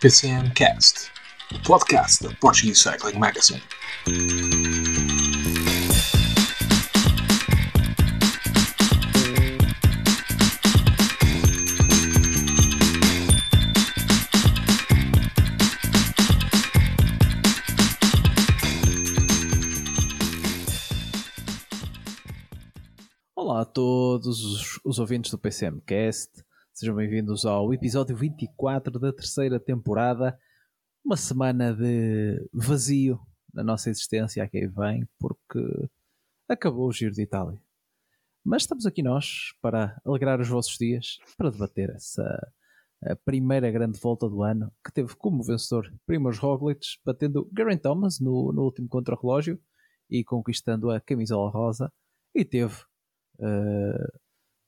PCM Cast, o podcast da Portuguese Cycling Magazine. Olá a todos os, ouvintes do PCMcast, sejam bem-vindos ao episódio 24 da terceira temporada. Uma semana de vazio na nossa existência, aqui vem, porque acabou o Giro de Itália. Mas estamos aqui nós para alegrar os vossos dias, para debater essa a primeira grande volta do ano, que teve como vencedor Primoz Roglic, batendo Geraint Thomas no, no último contrarrelógio e conquistando a camisola rosa, e teve Uh,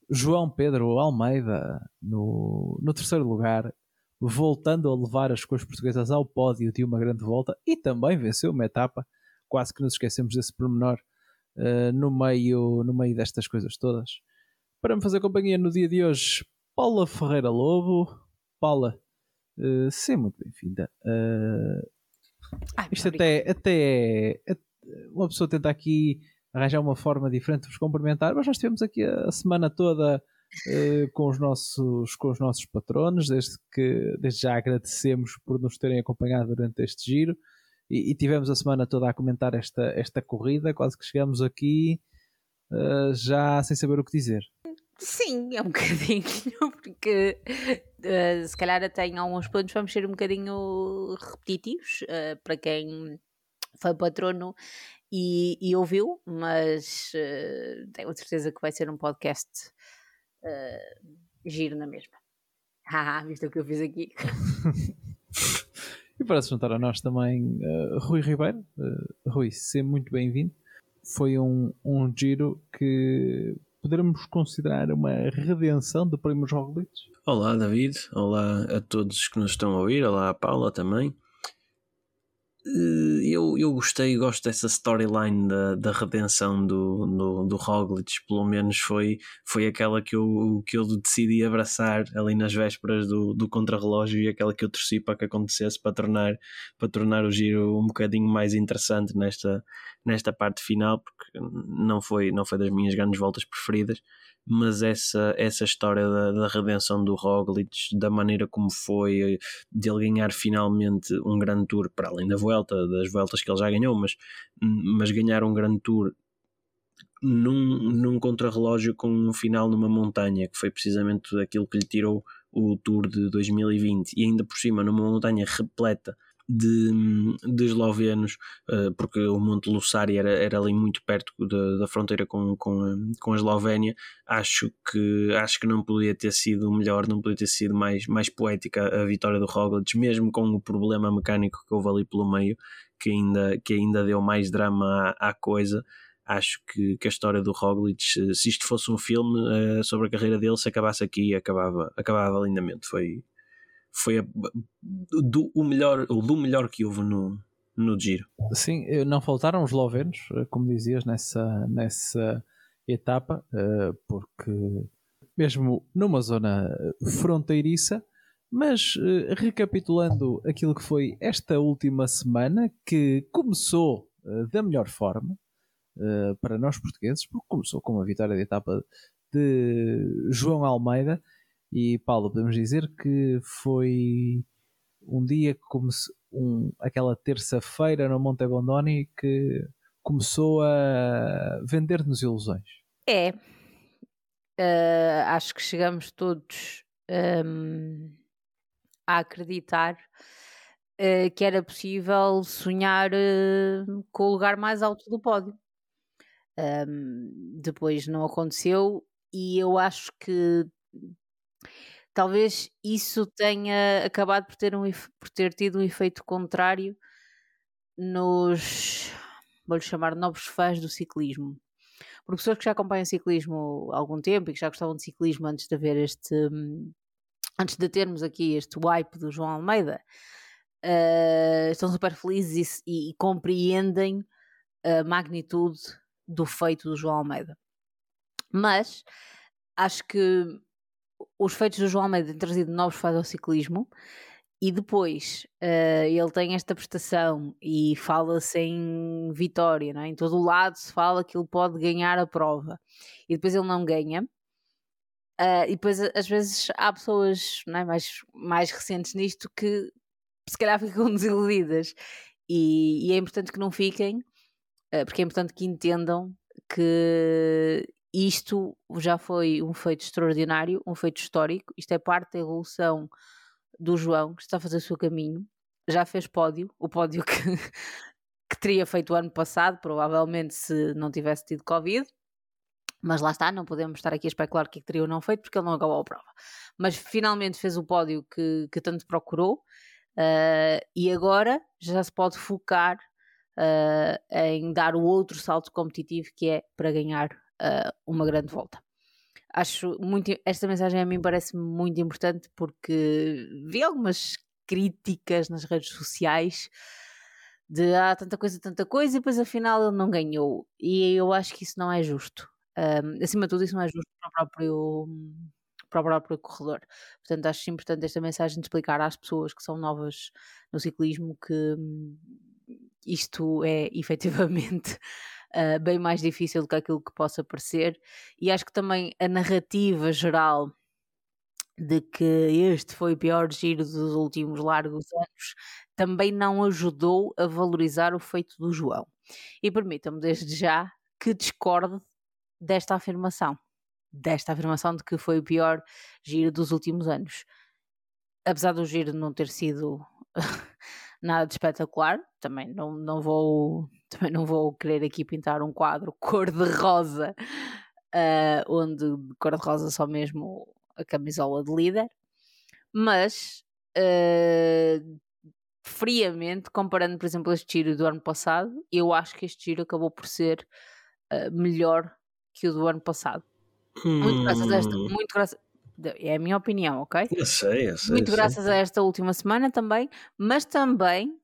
João Pedro Almeida no, no terceiro lugar, voltando a levar as cores portuguesas ao pódio de uma grande volta e também venceu uma etapa. Quase que nos esquecemos desse pormenor uh, no, meio, no meio destas coisas todas. Para me fazer companhia no dia de hoje, Paula Ferreira Lobo. Paula, uh, seja muito bem-vinda. Uh, isto até, até, até uma pessoa tenta aqui arranjar uma forma diferente de vos cumprimentar, mas nós estivemos aqui a, semana toda uh, com, os nossos, com os nossos patronos, desde que desde já agradecemos por nos terem acompanhado durante este giro e, e tivemos a semana toda a comentar esta, esta corrida, quase que chegamos aqui uh, já sem saber o que dizer. Sim, é um bocadinho, porque uh, se calhar até em alguns pontos vamos ser um bocadinho repetitivos uh, para quem foi patrono e, e ouviu, mas uh, tenho certeza que vai ser um podcast uh, giro na mesma. Haha, viste o que eu fiz aqui? e para se juntar a nós também uh, Rui Ribeiro. Rui, seja muito bem-vindo. Foi um, um giro que poderemos considerar uma redenção do Primo Roglic. Olá, David. Olá a todos que nos estão a ouvir. Olá a Paula também. Eh, eu, eu gostei, gosto dessa storyline da, da redenção do, do, do Roglic, pelo menos foi, foi aquela que eu, que eu decidi abraçar ali nas vésperas do, do contrarrelógio e aquela que eu torci para que acontecesse para tornar, para tornar o giro um bocadinho mais interessante nesta, nesta parte final, porque não foi, não foi das minhas grandes voltas preferidas mas essa, essa história da, da redenção do Roglic, da maneira como foi, de ele ganhar finalmente um grande tour, para além da volta, das voltas que ele já ganhou, mas, mas ganhar um grande tour num, num contrarrelógio com um final numa montanha, que foi precisamente aquilo que lhe tirou o Tour de 2020, e ainda por cima numa montanha repleta de, de eslovenos, uh, porque o Monte Lussari era, era ali muito perto da, da fronteira com, com, com a Eslovénia. Acho que, acho que não podia ter sido melhor, não podia ter sido mais, mais poética a vitória do Roglic, mesmo com o problema mecânico que houve ali pelo meio, que ainda, que ainda deu mais drama à, à coisa acho que, que, a história do Roglic, se isto fosse um filme uh, sobre a carreira dele, se acabasse aqui, acabava, acabava lindamente. Foi, foi a, do, o melhor, o do melhor que houve no, no giro. Sim, eh, não faltaram os lovenos, eh, como dizias, nessa, nessa etapa, eh, porque mesmo numa zona fronteiriça, mas recapitulando aquilo que foi esta última semana, que começou da melhor forma para nós portugueses, porque começou com a vitória de etapa de João Almeida e Paulo, podemos dizer que foi um dia como se, um, aquela terça-feira no Monte Bondoni que começou a vender-nos ilusões. É, uh, acho que chegamos todos um, a acreditar uh, que era possível sonhar uh, com o lugar mais alto do pódio. Um, depois não aconteceu e eu acho que talvez isso tenha acabado por ter, um, por ter tido um efeito contrário nos, vou-lhe chamar, novos fãs do ciclismo. Porque pessoas que já acompanham ciclismo há algum tempo e que já gostavam de ciclismo antes de haver este. Antes de termos aqui este wipe do João Almeida, uh, estão super felizes e, e compreendem a magnitude do feito do João Almeida. Mas acho que os feitos do João Almeida têm trazido novos fãs ao ciclismo e depois uh, ele tem esta prestação e fala-se em vitória, não é? em todo o lado se fala que ele pode ganhar a prova e depois ele não ganha. Uh, e depois, às vezes, há pessoas é? mais, mais recentes nisto que se calhar ficam desiludidas. E, e é importante que não fiquem, uh, porque é importante que entendam que isto já foi um feito extraordinário, um feito histórico. Isto é parte da evolução do João, que está a fazer o seu caminho. Já fez pódio, o pódio que, que teria feito o ano passado, provavelmente se não tivesse tido Covid. Mas lá está, não podemos estar aqui a especular o que, é teria ou não feito, porque ele não acabou a prova. Mas finalmente fez o pódio que, que tanto procurou. Uh, e agora já se pode focar uh, em dar o outro salto competitivo que é para ganhar uh, uma grande volta. Acho muito esta mensagem a mim parece muito importante porque vi algumas críticas nas redes sociais de ah, tanta coisa, tanta coisa, e depois afinal ele não ganhou. E eu acho que isso não é justo. Um, acima de tudo, isso não é justo para o próprio para o próprio corredor. Portanto, acho importante esta mensagem de explicar às pessoas que são novas no ciclismo que hum, isto é efetivamente uh, bem mais difícil do que aquilo que possa parecer, e acho que também a narrativa geral de que este foi o pior giro dos últimos largos anos também não ajudou a valorizar o feito do João. E permitam-me desde já que discorde desta afirmação, desta afirmação de que foi o pior giro dos últimos anos. Apesar do giro não ter sido nada de espetacular, também não, não vou também não vou querer aqui pintar um quadro cor-de-rosa, uh, onde cor-de-rosa só mesmo a camisola de líder, mas uh, friamente, comparando, por exemplo, este giro do ano passado, eu acho que este giro acabou por ser uh, melhor que o do ano passado. Muito graças a esta, hum. muito graças, é a minha opinião, ok? Eu sei, eu sei. Muito graças sei. a esta última semana também, mas também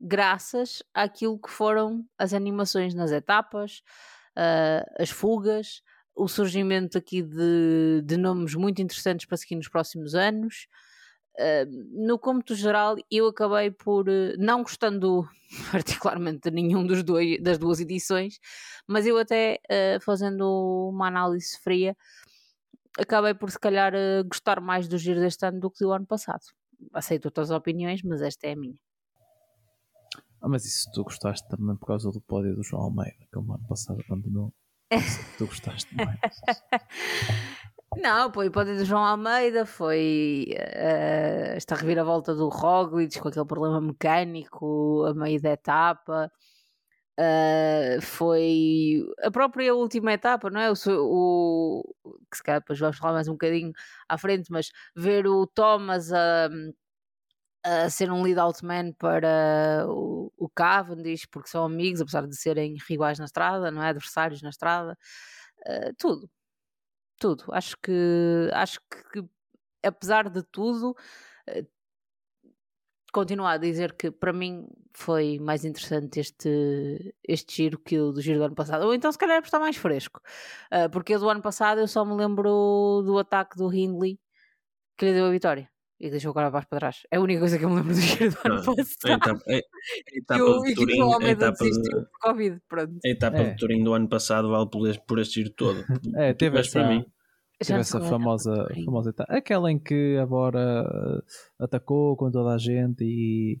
graças àquilo que foram as animações nas etapas, uh, as fugas, o surgimento aqui de, de nomes muito interessantes para seguir nos próximos anos. Uh, no cômputo geral, eu acabei por, uh, não gostando particularmente de nenhum dos dois, das duas edições, mas eu até uh, fazendo uma análise fria, acabei por se calhar gostar mais do giro deste ano do que do ano passado. Aceito outras opiniões, mas esta é a minha. Ah, mas isso tu gostaste também por causa do pódio do João Almeida, que o ano passado abandonou. tu gostaste mais. Não, foi o pódio do João Almeida, foi uh, esta reviravolta do Roglic com aquele problema mecânico a meio da etapa. Uh, foi a própria última etapa, não é? O, o, que se calhar depois vamos falar mais um bocadinho à frente, mas ver o Thomas a. A ser um lead out man para o, o Cavendish, porque são amigos, apesar de serem rivais na estrada, não é? Adversários na estrada, uh, tudo, tudo. Acho que, acho que, apesar de tudo, continuo a dizer que para mim foi mais interessante este, este giro que o do giro do ano passado. Ou então, se calhar, é por estar mais fresco, uh, porque do ano passado eu só me lembro do ataque do Hindley que lhe deu a vitória e deixou o Carapaz para trás. É a única coisa que eu me lembro do giro do ano ah, passado. A etapa, a, a etapa de Turim, a etapa de, por Covid, pronto. A etapa é. de Turim do ano passado vale por, por este giro todo. É, teve essa, para mim. Teve essa famosa, famosa etapa. Aquela em que a Bora eh, atacou com toda a gente e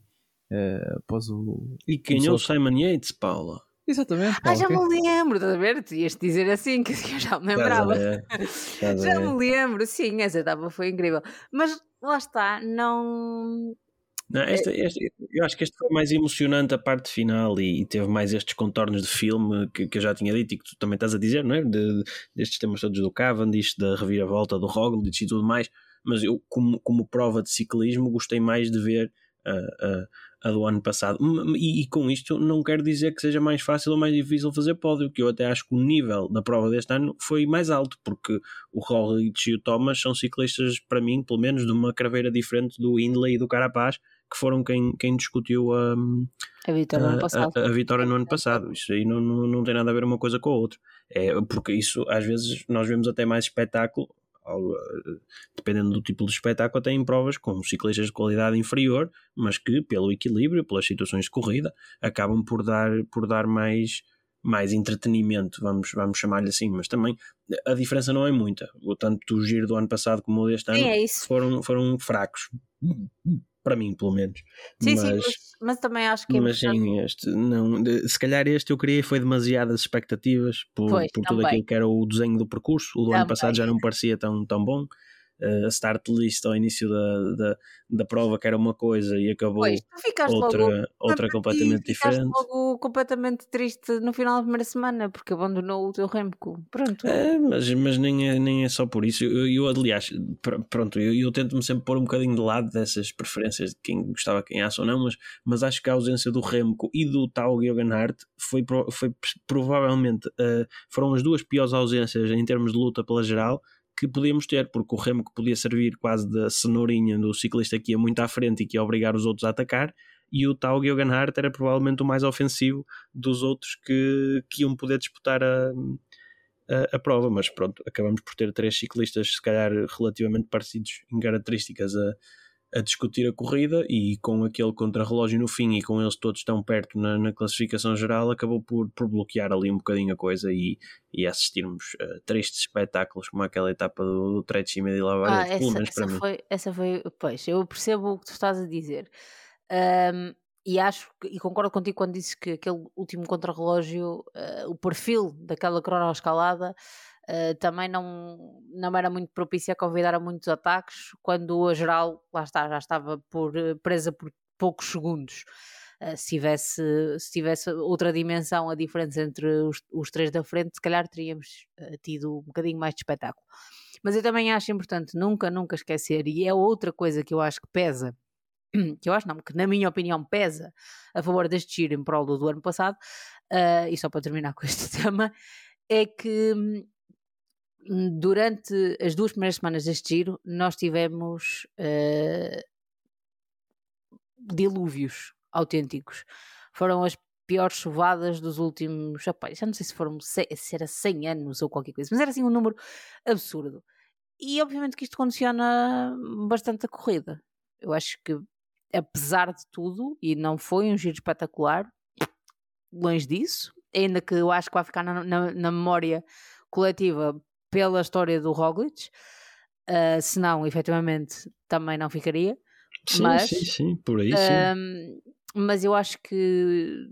uh, pôs o... E ganhou o Simon Yates, Paula. Exatamente. Ah, já me lembro, estás a ver? Tu ias dizer assim, que eu já me lembrava. já me lembro, sim, essa etapa foi incrível. Mas lá está, não. Não, esta, esta, eu acho que este foi mais emocionante a parte final e, e teve mais estes contornos de filme que, que, eu já tinha dito e que tu também estás a dizer, não é? De, destes temas todos do Cavendish, da reviravolta do Roglic e tudo mais. Mas eu, como, como prova de ciclismo, gostei mais de ver uh, uh, a do ano passado. E, e, com isto não quero dizer que seja mais fácil ou mais difícil fazer pódio, que eu até acho que o nível da prova deste ano foi mais alto, porque o Roglic e o Thomas são ciclistas, para mim, pelo menos, de uma craveira diferente do Hindley e do Carapaz, que foram quem, quem discutiu a, a, vitória, a, no a, a, vitória no ano passado. Isso aí não, não, não tem nada a ver uma coisa com a outra. É, porque isso, às vezes, nós vemos até mais espetáculo dependendo do tipo de espetáculo, têm provas com ciclistas de qualidade inferior, mas que, pelo equilíbrio, pelas situações de corrida, acabam por dar, por dar mais, mais entretenimento, vamos, vamos chamar-lhe assim, mas também a diferença não é muita. Tanto o giro do ano passado como o deste ano é foram, foram fracos para mim, pelo menos. Sim, mas, sim, mas, mas, também acho que é mas sim, este, não, se calhar este eu queria foi demasiadas expectativas por, Pois, por tudo aquilo que era o desenho do percurso. O do ano Também. passado já não parecia tão, tão bom. Uh, a start list ao início da, da, da prova que era uma coisa e acabou Pois, outra, logo. outra completamente diferente. logo completamente triste no final da primeira semana porque abandonou o teu Remco. Pronto. É, mas, mas nem, é, nem é só por isso. Eu, eu aliás, pr- pronto, eu, eu tento-me sempre pôr um bocadinho de lado dessas preferências de quem gostava, quem acha ou não, mas, mas acho que a ausência do Remco e do tal Geogheganhardt foi, pro- foi provavelmente eh, foram as duas piores ausências em termos de luta pela geral que podíamos ter, porque o Remco podia servir quase da cenourinha do ciclista que ia muito à frente e que ia obrigar os outros a atacar, e o tal Geogheganhardt era provavelmente o mais ofensivo dos outros que, que iam poder disputar a, a, a prova, mas pronto, acabamos por ter três ciclistas, se calhar relativamente parecidos em características, a, a discutir a corrida e com aquele contrarrelógio no fim e com eles todos tão perto na, na classificação geral, acabou por, por bloquear ali um bocadinho a coisa e, e assistirmos a tristes espetáculos como aquela etapa do, do Trecho e Ah, Lavares, pelo essa, essa foi, essa foi. Pois, eu percebo o que tu estás a dizer. Ahm, e acho que- e concordo contigo quando disse que aquele último contrarrelógio, ah, o perfil daquela cronoescalada ah, também não, não era muito propício a convidar a muitos ataques, quando a geral, lá está, já estava por, eh, presa por poucos segundos. Ah, se, tivesse, se tivesse outra dimensão, a diferença entre os, os três da frente, se calhar teríamos ah, tido um bocadinho mais de espetáculo. Mas eu também acho importante nunca, nunca esquecer, e é outra coisa que eu acho que pesa, que eu acho não, que na minha opinião pesa a favor deste giro em prol do, do ano passado, ah, e só para terminar com este tema, é que hum, durante as duas primeiras semanas deste giro nós tivemos ah, dilúvios autênticos. Foram as piores chuvadas dos últimos, opa, já não sei se foram se era 100 anos ou qualquer coisa, mas era assim um número absurdo. E obviamente que isto condiciona bastante a corrida. Eu acho que, apesar de tudo, e não foi um giro espetacular, longe disso, ainda que eu acho que vai ficar na, na- na memória coletiva pela história do Roglic, ah, se não, efetivamente, também não ficaria. Sim, mas, sim, sim, por aí sim. Ahm, mas eu acho que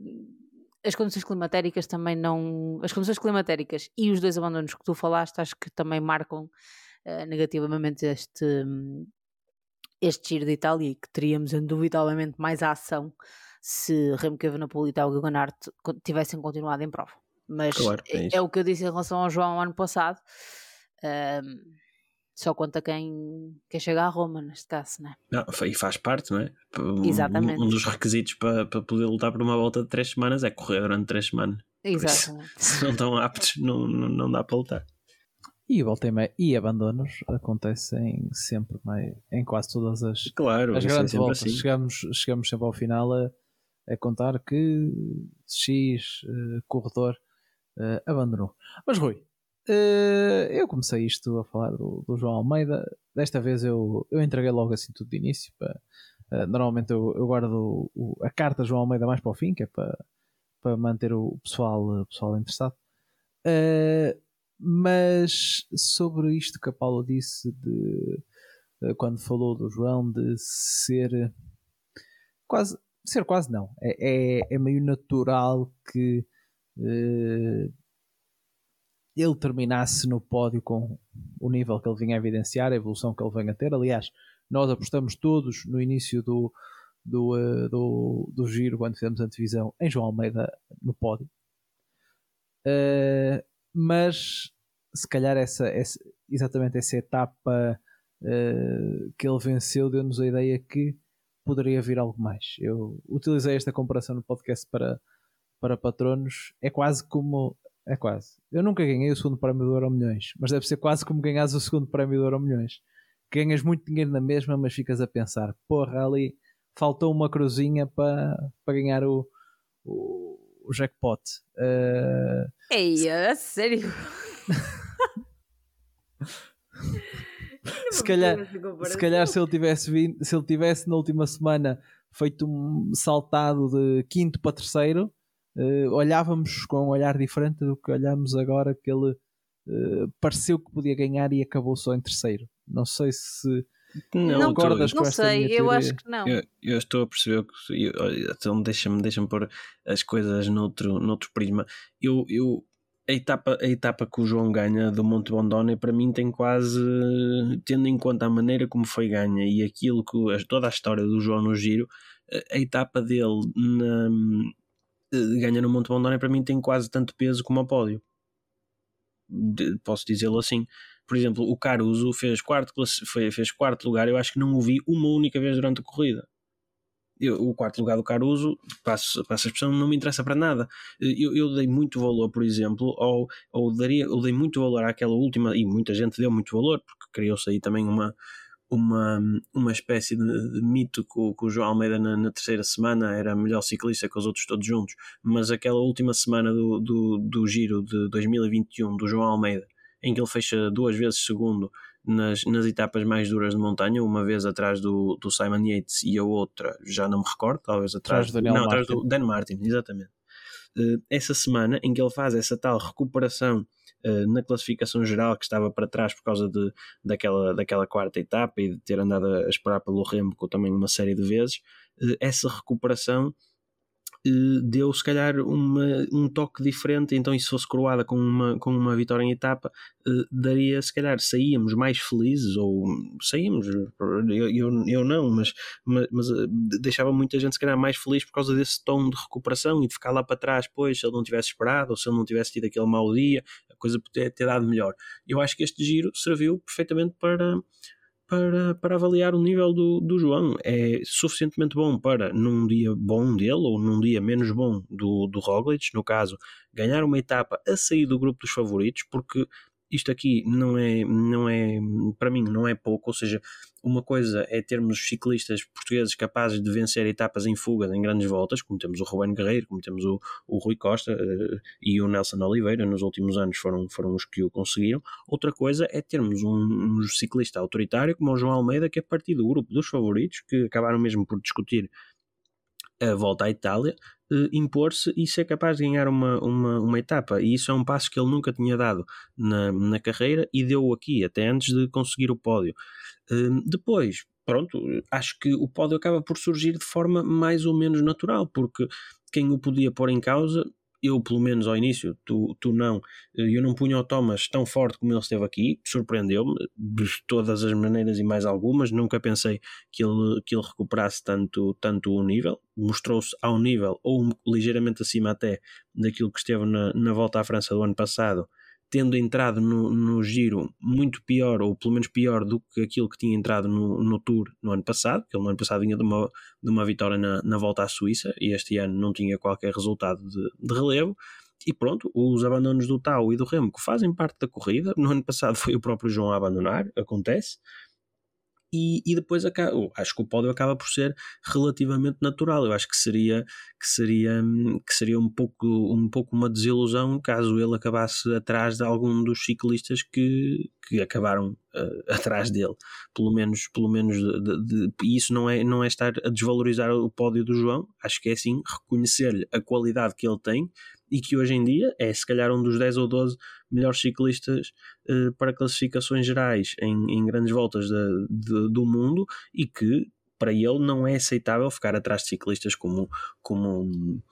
as condições climatéricas também não. As condições climatéricas e os dois abandonos que tu falaste, acho que também marcam ah, negativamente este, este giro de Itália e que teríamos indubitavelmente mais ação se Remco Evenepoel e Tao Geogheganhardt co- tivessem continuado em prova. Mas Claro, é é, isso. é o que eu disse em relação ao João ano passado. Ahm, só conta quem, quem chega a Roma, neste caso, né? Não, e faz parte, não é? Um- Exatamente. Um dos requisitos para, para poder lutar por uma volta de três semanas é correr durante três semanas. isso- Exatamente. Se não estão aptos, não, não, não dá para lutar. E, volta e, meia- e abandonos acontecem sempre mais, em quase todas as, Claro, as isso é grandes voltas. assim. Chegamos, chegamos sempre ao final a, a contar que X eh, corredor eh, abandonou. Mas Rui, eh, eu comecei isto a falar do, do João Almeida. Desta vez eu, eu entreguei logo assim tudo de início. pá. Eh, normalmente eu, eu guardo o- a carta João Almeida mais para o fim, que é para, para manter o pessoal, o pessoal interessado. Mas sobre isto que a Paula disse de quando falou do João de ser quase ser quase não é, é, é meio natural que ele terminasse no pódio com o nível que ele vinha a evidenciar, a evolução que ele vem a ter. Aliás, nós apostamos todos no início do, do, eh, do, do giro, quando fizemos a antevisão, em João Almeida no pódio. Eh, mas se calhar essa, essa- exatamente essa etapa eh, que ele venceu deu-nos a ideia que poderia vir algo mais. Eu utilizei esta comparação no podcast para, para patronos. É quase como. É quase. Eu nunca ganhei o segundo prémio do Euro Milhões, mas deve ser quase como ganhas o segundo prémio do Euro Milhões. Ganhas muito dinheiro na mesma, mas ficas a pensar: porra, ali faltou uma cruzinha para, para ganhar o, o, o jackpot. Eh, Ei, a sério? se calhar, se calhar se ele tivesse vindo, se ele tivesse na última semana feito um saltado de quinto para terceiro, uh, olhávamos com um olhar diferente do que olhamos agora que ele uh, pareceu que podia ganhar e acabou só em terceiro. Não sei se não, não concordas com esta sei, eu acho que não. Eu, eu estou a perceber que então deixa-me deixa pôr as coisas noutro, noutro prisma. Eu, eu a etapa, a etapa que o João ganha do Monte Bondone para mim tem quase, tendo em conta a maneira como foi ganha e aquilo que toda a história do João no giro, a etapa dele na, ganha no Monte Bondone para mim tem quase tanto peso como o pódio. Posso dizê-lo assim. Por exemplo, o Caruso fez quarto, fez quarto lugar, eu acho que não o vi uma única vez durante a corrida eu, o quarto lugar do Caruso, passo, passo a expressão, não me interessa para nada. Eu, eu dei muito valor, por exemplo, ou, ou daria, eu dei muito valor àquela última, e muita gente deu muito valor, porque criou-se aí também uma, uma, uma espécie de, de mito o, que o João Almeida na, na, terceira semana era melhor ciclista que os outros todos juntos, mas aquela última semana do, do, do giro de 2021 do João Almeida, em que ele fecha duas vezes segundo nas, nas etapas mais duras de montanha, uma vez atrás do, do Simon Yates e a outra, já não me recordo, talvez atrás, do, não, atrás do Dan Martin, exatamente. Uh, essa semana em que ele faz essa tal recuperação uh, na classificação geral que estava para trás por causa de, daquela, daquela quarta etapa e de ter andado a esperar pelo Remco também uma série de vezes, uh, essa recuperação eh, deu se calhar uma, um toque diferente, então e se fosse coroada com uma, com uma vitória em etapa, uh, daria se calhar, saíamos mais felizes, ou saímos, eu, eu, eu não, mas, mas, mas uh, deixava muita gente se calhar mais feliz por causa desse tom de recuperação e de ficar lá para trás, pois, se ele não tivesse esperado, ou se ele não tivesse tido aquele mau dia, a coisa poderia ter dado melhor. Eu acho que este giro serviu perfeitamente para para, para avaliar o nível do, do João. É suficientemente bom para, num dia bom dele ou num dia menos bom do, do Roglic, no caso, ganhar uma etapa a sair do grupo dos favoritos, porque isto aqui não é, não é, para mim, não é pouco. Ou seja, uma coisa é termos ciclistas portugueses capazes de vencer etapas em fuga em grandes voltas, como temos o Ruben Guerreiro, como temos o, o Rui Costa uh, e o Nelson Oliveira, nos últimos anos foram, foram os que o conseguiram. Outra coisa é termos um, um ciclista autoritário como o João Almeida, que é a partir do grupo dos favoritos, que acabaram mesmo por discutir a volta à Itália, uh, impor-se e ser capaz de ganhar uma, uma, uma etapa. E isso é um passo que ele nunca tinha dado na, na carreira e deu aqui, até antes de conseguir o pódio. Uh, depois, pronto, acho que o pódio acaba por surgir de forma mais ou menos natural, porque quem o podia pôr em causa eu pelo menos ao início, tu, tu não, eh, eu não punha o Thomas tão forte como ele esteve aqui, surpreendeu-me de todas as maneiras e mais algumas, nunca pensei que ele, que ele recuperasse tanto, tanto o nível, mostrou-se ao nível ou ligeiramente acima até daquilo que esteve na, na volta à França do ano passado, tendo entrado no, no giro muito pior, ou pelo menos pior do que aquilo que tinha entrado no, no Tour no ano passado, que ele no ano passado vinha de uma, de uma vitória na, na volta à Suíça e este ano não tinha qualquer resultado de, de relevo. E pronto, os abandonos do Tau e do Remo que fazem parte da corrida. No ano passado foi o próprio João a abandonar, acontece e, e depois acaba, acho que o pódio acaba por ser relativamente natural. Eu acho que seria que seria que seria um pouco um pouco uma desilusão caso ele acabasse atrás de algum dos ciclistas que, que acabaram uh, atrás dele. Pelo menos pelo menos e isso não é não é estar a desvalorizar o pódio do João. Acho que é sim reconhecer-lhe a qualidade que ele tem e que hoje em dia é se calhar um dos 10 ou 12 melhores ciclistas uh, para classificações gerais em, em grandes voltas de, de, do mundo e que para ele não é aceitável ficar atrás de ciclistas como, como,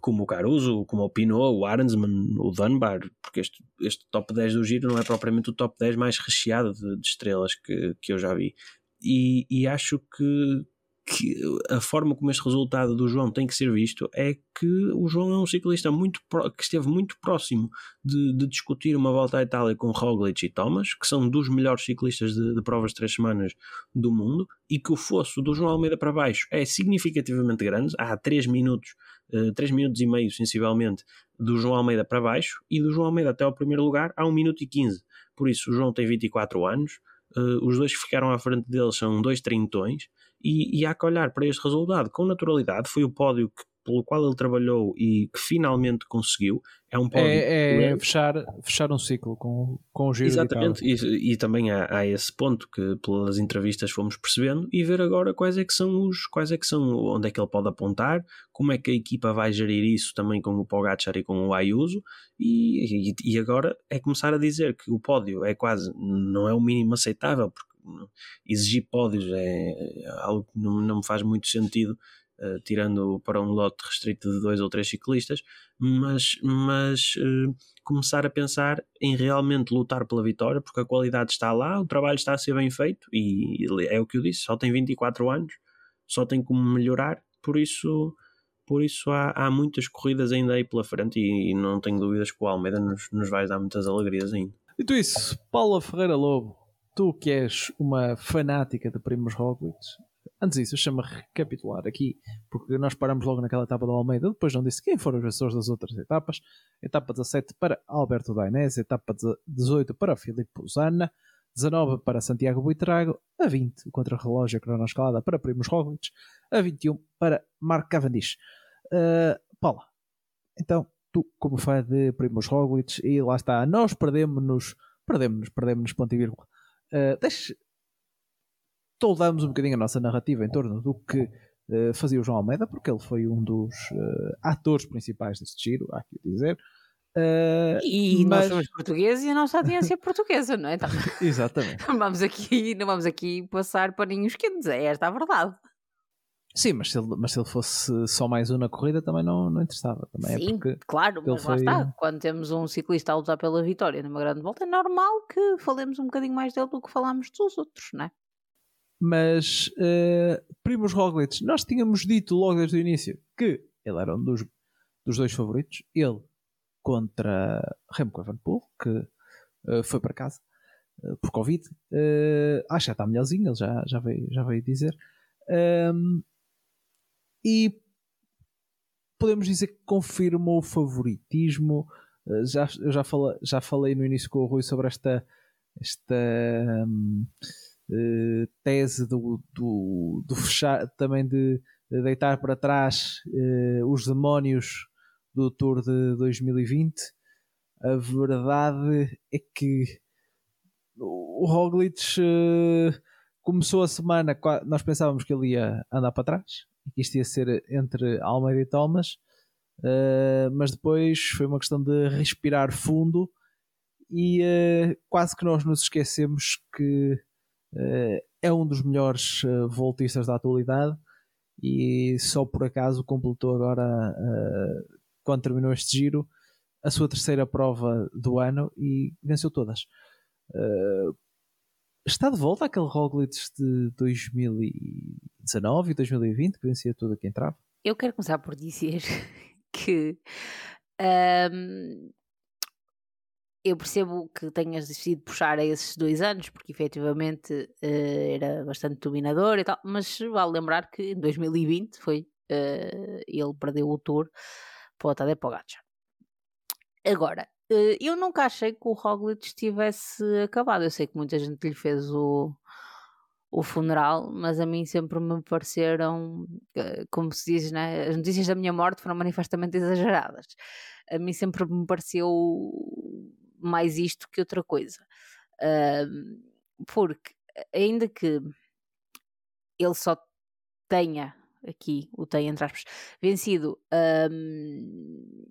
como o Caruso, como o Pinot, o Arensman, o Dunbar, porque este, este top 10 do Giro não é propriamente o top 10 mais recheado de, de estrelas que, que eu já vi. E, e acho que, que a forma como este resultado do João tem que ser visto é que o João é um ciclista muito que esteve muito próximo de, de, discutir uma volta à Itália com Roglic e Thomas, que são dos melhores ciclistas de, de, provas de três semanas do mundo, e que o fosso do João Almeida para baixo é significativamente grande, há 3 minutos, uh, eh, 3 minutos e meio sensivelmente do João Almeida para baixo, e do João Almeida até ao primeiro lugar há 1 minuto e 15. Por isso o João tem 24 anos, uh, os dois que ficaram à frente dele são dois trintões, e, e há que olhar para este resultado com naturalidade. Foi o pódio que, pelo qual ele trabalhou e que finalmente conseguiu. é um pódio. É, é fechar, fechar um ciclo com, com o giro Exatamente, e, e, também há, há, esse ponto que pelas entrevistas fomos percebendo e ver agora quais é que são os, quais é que são, onde é que ele pode apontar, como é que a equipa vai gerir isso também com o Pogacar e com o Ayuso e, e, e agora é começar a dizer que o pódio é quase, não é o mínimo aceitável, porque exigir pódios é algo que não, não me faz muito sentido uh, tirando para um lote restrito de dois ou três ciclistas, mas, mas uh, começar a pensar em realmente lutar pela vitória, porque a qualidade está lá, o trabalho está a ser bem feito e é o que eu disse, só tem 24 anos, só tem como melhorar, por isso por isso há, há muitas corridas ainda aí pela frente e, e não tenho dúvidas que o Almeida nos, nos vai dar muitas alegrias ainda. Dito isso, Paula Ferreira Lobo, tu que és uma fanática de Primos Roglic, Antes disso, deixa-me recapitular aqui, porque nós paramos logo naquela etapa do Almeida, depois não disse quem foram os vencedores das outras etapas. Etapa 17 para Alberto Dainese, etapa 18 para Filipe Pusana, 19 para Santiago Buitrago, a 20 contra relógio cronoescalada para Primos Roglic, a 21 para Mark Cavendish. Uh, Paula, então, tu como fã de Primos Roglic, e lá está, nós perdemos-nos, perdemos-nos, perdemos-nos ponto e vírgula. Uh, deixe, toldamos um bocadinho a nossa narrativa em torno do que uh, fazia o João Almeida, porque ele foi um dos uh, atores principais deste giro, há que dizer. Uh, e mas... nós somos portugueses e a nossa audiência é portuguesa, não é? Então, Exatamente. vamos aqui, não vamos aqui passar paninhos quentes, é esta a verdade. Sim, mas se, ele, mas se ele fosse só mais um na corrida também não, não interessava. Também é Sim, é claro, mas lá foi... está. Quando temos um ciclista a lutar pela vitória numa grande volta, é normal que falemos um bocadinho mais dele do que falámos dos outros, não é? Mas uh, Primos Roglic, nós tínhamos dito logo desde o início que ele era um dos, dos dois favoritos. Ele contra Remco Evenepoel, que uh, foi para casa uh, por Covid. Uh, acho que já está melhorzinho, ele já, já, veio, já veio dizer. Um, e podemos dizer que confirmou o favoritismo. já, eu já, fala, já falei no início com o Rui sobre esta, esta um, uh, tese do, do, do, fechar, também de, de deitar para trás uh, os demónios do Tour de 2020. A verdade é que o Roglic uh, começou a semana, nós pensávamos que ele ia andar para trás, que isto ia ser entre Almeida e Thomas, uh, mas depois foi uma questão de respirar fundo e uh, quase que nós nos esquecemos que uh, é um dos melhores uh, voltistas da atualidade e só por acaso completou agora, quando terminou este giro, a sua terceira prova do ano e venceu todas. está de volta aquele Roglic de 2019 e 2020 que vencia tudo que entrava? Eu quero começar por dizer que um, eu percebo que tenhas decidido puxar a esses dois anos, porque efetivamente uh, era bastante dominador e tal, mas vale lembrar que em 2020 foi, uh, ele perdeu o tour para o Tadej Pogacar. Agora, uh, eu nunca achei que o Roglic tivesse acabado, eu sei que muita gente lhe fez o, o funeral, mas a mim sempre me pareceram, como se diz, né? as notícias da minha morte foram manifestamente exageradas. A mim sempre me pareceu mais isto que outra coisa. Porque, ainda que ele só tenha, aqui o tem entre aspas, vencido um,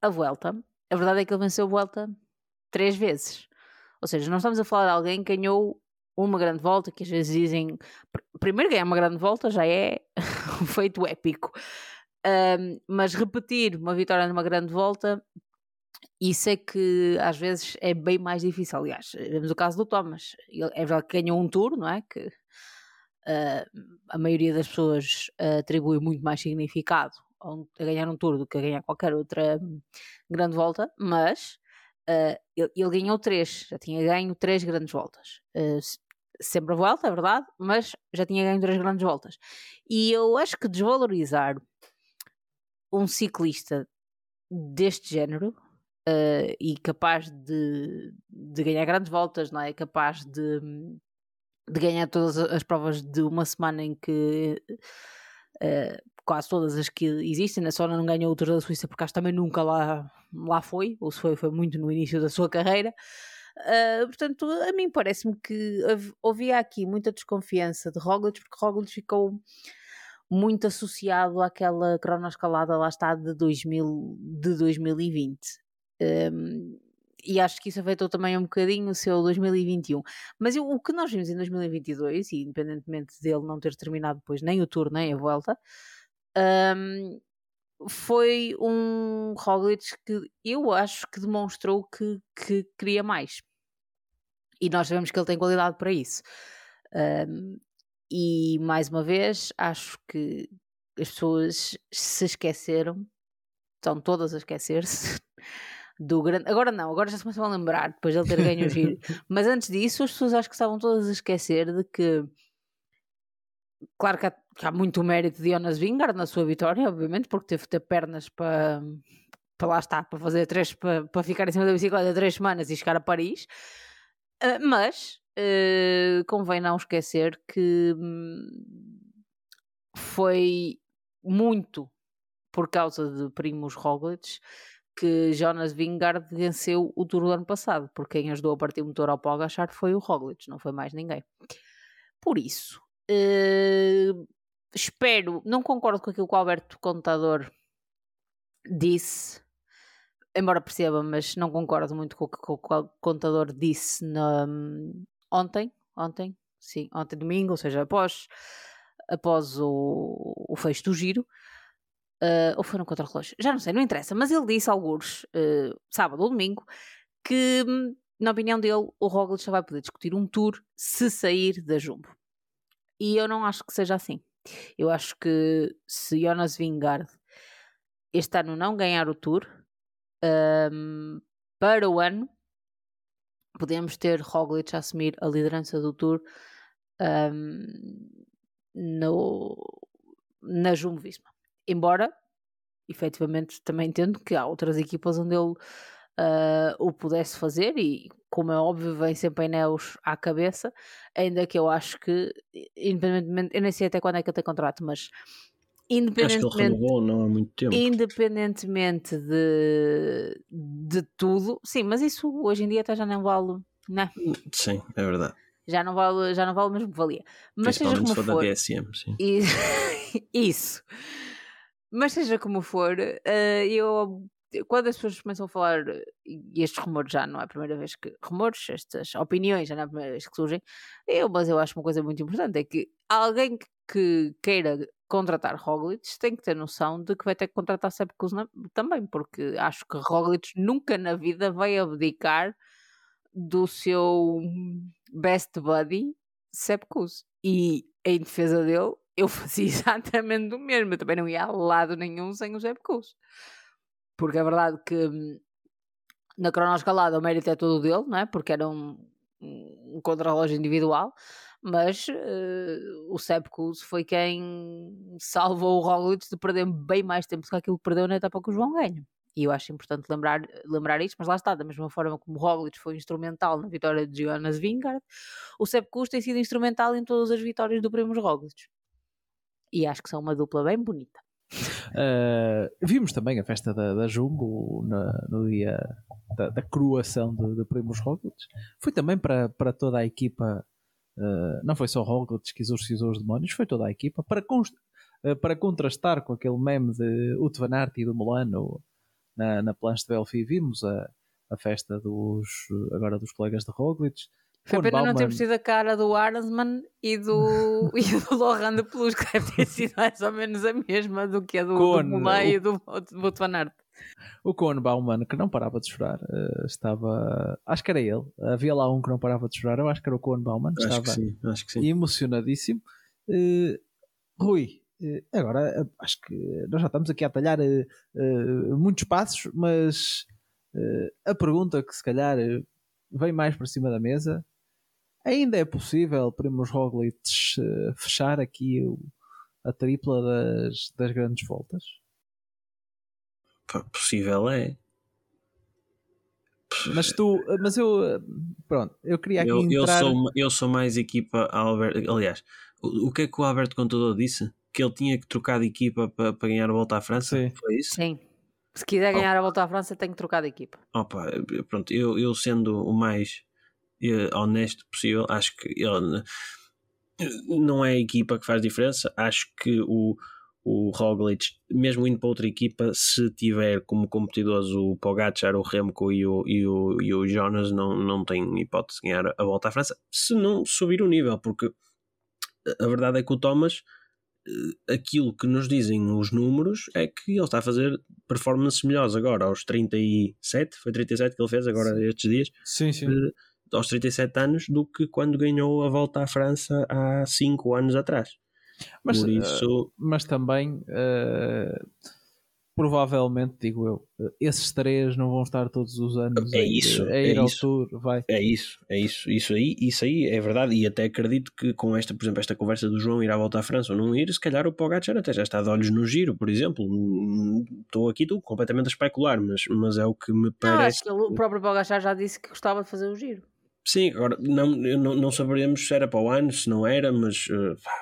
a Vuelta, a verdade é que ele venceu a Vuelta três vezes. Ou seja, não estamos a falar de alguém que ganhou uma grande volta, que às vezes dizem primeiro ganhar uma grande volta já é um feito épico. Um, mas repetir uma vitória numa grande volta isso é que às vezes é bem mais difícil. Aliás, vemos o caso do Thomas. Ele, é verdade que ganhou um tour, não é? Que uh, a maioria das pessoas uh, atribui muito mais significado a, ganhar um tour do que a ganhar qualquer outra um, grande volta, mas uh, ele, ele, ganhou três, já tinha ganho três grandes voltas. Sempre a volta, é verdade, mas já tinha ganho três grandes voltas. E eu acho que desvalorizar um ciclista deste género uh, e capaz de, de ganhar grandes voltas, não é? Capaz de, de ganhar todas as provas de uma semana em que uh, quase todas as que existem, a Sona não ganhou o Tour da Suíça porque acho que também nunca lá, lá foi, ou se foi, foi muito no início da sua carreira. Uh, portanto, a mim parece-me que havia aqui muita desconfiança de Roglic, porque Roglic ficou muito associado àquela cronoescalada lá está de, 2000, de 2020. Um, e acho que isso afetou também um bocadinho o seu 2021. Mas eu, o que nós vimos em 2022, e independentemente dele não ter terminado depois nem o Tour nem a volta, um, foi um Roglic que eu acho que demonstrou que, que queria mais. E nós sabemos que ele tem qualidade para isso. Um, e mais uma vez, acho que as pessoas se esqueceram, estão todas a esquecer-se do grande. Agora não, agora já se começam a lembrar depois de ele ter ganho o giro. Mas antes disso, as pessoas acho que estavam todas a esquecer de que. Claro que há, que há muito mérito de Jonas Vingard na sua vitória, obviamente, porque teve que ter pernas para, para lá estar, para fazer três, para, para ficar em cima da bicicleta três semanas e chegar a Paris. Uh, mas uh, convém não esquecer que hum, foi muito por causa de Primos Roglic que Jonas Vingard venceu o Tour do ano passado, porque quem ajudou a partir o motor ao Pogachar foi o Roglic, não foi mais ninguém. Por isso, uh, espero, não concordo com aquilo que o Alberto Contador disse, embora perceba, mas não concordo muito com o que o Contador disse na, ontem, ontem, sim, ontem domingo, ou seja, após, após o, o fecho do giro, uh, ou foi no contra-relógio, já não sei, não interessa, mas ele disse alguns, uh, sábado ou domingo, que na opinião dele o Roglic só vai poder discutir um tour se sair da Jumbo. E eu não acho que seja assim. Eu acho que se Jonas Vingard este ano não ganhar o tour, um, para o ano podemos ter Roglic a assumir a liderança do Tour um, no, na Jumbo-Visma embora efetivamente também entendo que há outras equipas onde ele uh, o pudesse fazer e como é óbvio vem sempre Neus à cabeça ainda que eu acho que independentemente, eu nem sei até quando é que ele tem contrato mas independentemente, acho que ele renovou não há muito tempo independentemente de, de tudo sim, mas isso hoje em dia até já não vale né? sim, é verdade já não vale, já não vale o mesmo que valia mas seja como for, da DSM, sim. isso mas seja como for, uh, eu quando as pessoas começam a falar, e estes rumores já não é a primeira vez que. Rumores, estas opiniões já não é a primeira vez que surgem, eu, mas eu acho uma coisa muito importante: é que alguém que queira contratar Roglic tem que ter noção de que vai ter que contratar Sepkus também, porque acho que Roglic nunca na vida vai abdicar do seu best buddy Sepkus. E em defesa dele, eu fazia exatamente o mesmo. Eu também não ia a lado nenhum sem o Zé Becus. Porque é verdade que hum, na cronoescalada o mérito é todo dele, não é? Porque era um, um contrarrelógio individual. Mas uh, o Sepkus foi quem salvou o Roglic de perder bem mais tempo do que aquilo que perdeu na etapa que o João ganha. E eu acho importante lembrar, lembrar isto, mas lá está, da mesma forma como o Roglic foi instrumental na vitória de Jonas Vingard, o Sepkus tem sido instrumental em todas as vitórias do Primo Roglic e acho que são uma dupla bem bonita. Uh, vimos também a festa da, da Jumbo na, no dia da, da coroação de, de Primos Roglic. Foi também para, para toda a equipa, uh, não foi só Roglic que exorcizou os demónios, foi toda a equipa para, uh, para contrastar com aquele meme de Van Aert e do Molano na, na planche de Belfi. Vimos a, a festa dos, agora dos colegas de Roglic foi pena não termos tido a cara do Arnsman e do, e do Laurent de Plus, que deve ter sido mais ou menos a mesma do que a do, Mulay e do, do Van Aert. O Cohen Bauman, que não parava de chorar, uh, estava. Acho que era ele. Havia lá um que não parava de chorar. Eu acho que era o Cohen Bauman. Acho estava que sim, acho que sim. emocionadíssimo. Uh, Rui, uh, agora acho que nós já estamos aqui a talhar muitos passos, mas a pergunta que se calhar vem mais para cima da mesa Ainda é possível Primos Roglic fechar aqui a tripla das, das grandes voltas? Possível é. Mas tu, mas eu, pronto, eu queria aqui eu, entrar... Eu sou, eu sou mais equipa Alberto, aliás, o, o que é que o Alberto Contador disse? que ele tinha que trocar de equipa para, para ganhar a volta à França? Sim. Foi isso? Sim. Se quiser Oh. ganhar a volta à França, tem que trocar de equipa. Opa, pronto, eu, eu sendo o mais eh, honesto possível, acho que ele não é a equipa que faz diferença. Acho que o, o Roglic, mesmo indo para outra equipa, se tiver como competidores o Pogacar, o Remco e o, e o, e o Jonas, não, não tem hipótese de ganhar a volta à França, se não subir o nível, porque a verdade é que o Thomas eh, aquilo que nos dizem os números é que ele está a fazer performances melhores agora, aos 37, foi 37 que ele fez agora estes dias, Sim, sim. eh, aos 37 anos, do que quando ganhou a volta à França há 5 anos atrás. Mas, Por eh, isso, mas também, eh, provavelmente, digo eu, esses três não vão estar todos os anos É a ir, isso, a ir é ao isso. tour, vai. é isso, é isso, isso aí, isso aí é verdade, e até acredito que com esta, por exemplo, esta conversa do João ir à volta à França ou não ir, se calhar o Pogacar até já está de olhos no giro, por exemplo. Hum, Estou aqui estou completamente a especular, mas, mas é o que me Não, parece. acho que o próprio Pogacar já disse que gostava de fazer o giro. Sim, agora não, não, não saberemos se era para o ano, se não era, mas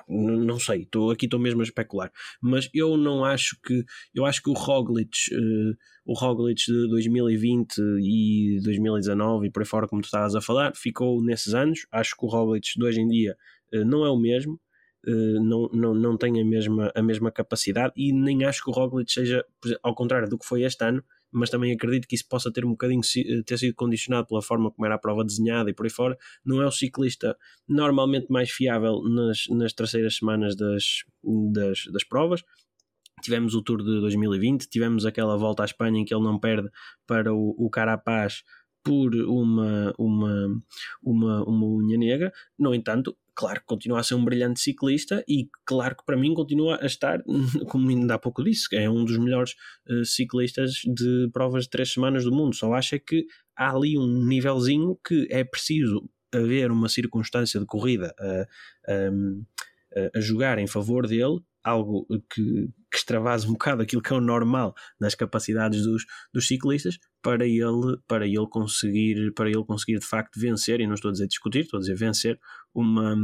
n- não sei, estou aqui estou mesmo a especular. Mas eu não acho que eu acho que o Roglic, eh, o Roglic de 2020 e 2019 e por aí fora, como tu estavas a falar, ficou nesses anos. Acho que o Roglic de hoje em dia eh, não é o mesmo. não, não, não tem a mesma, a mesma capacidade e nem acho que o Roglic seja, ao contrário do que foi este ano, mas também acredito que isso possa ter um bocadinho eh, ter sido condicionado pela forma como era a prova desenhada e por aí fora. Não é o ciclista normalmente mais fiável nas, nas terceiras semanas das, das, das provas. Tivemos o Tour de 2020, tivemos aquela volta à Espanha em que ele não perde para o, o Carapaz por uma, uma, uma, uma unha negra. No entanto, claro que continua a ser um brilhante ciclista e claro que para mim continua a estar, como ainda há pouco disse, é um dos melhores eh, ciclistas de provas de três semanas do mundo. Só acho é que há ali um nívelzinho que é preciso haver uma circunstância de corrida a, a- a jogar em favor dele, algo que, que extravase um bocado aquilo que é o normal das capacidades dos, dos ciclistas, para ele, para ele conseguir, para ele conseguir de facto vencer, e não estou a dizer discutir, estou a dizer vencer uma,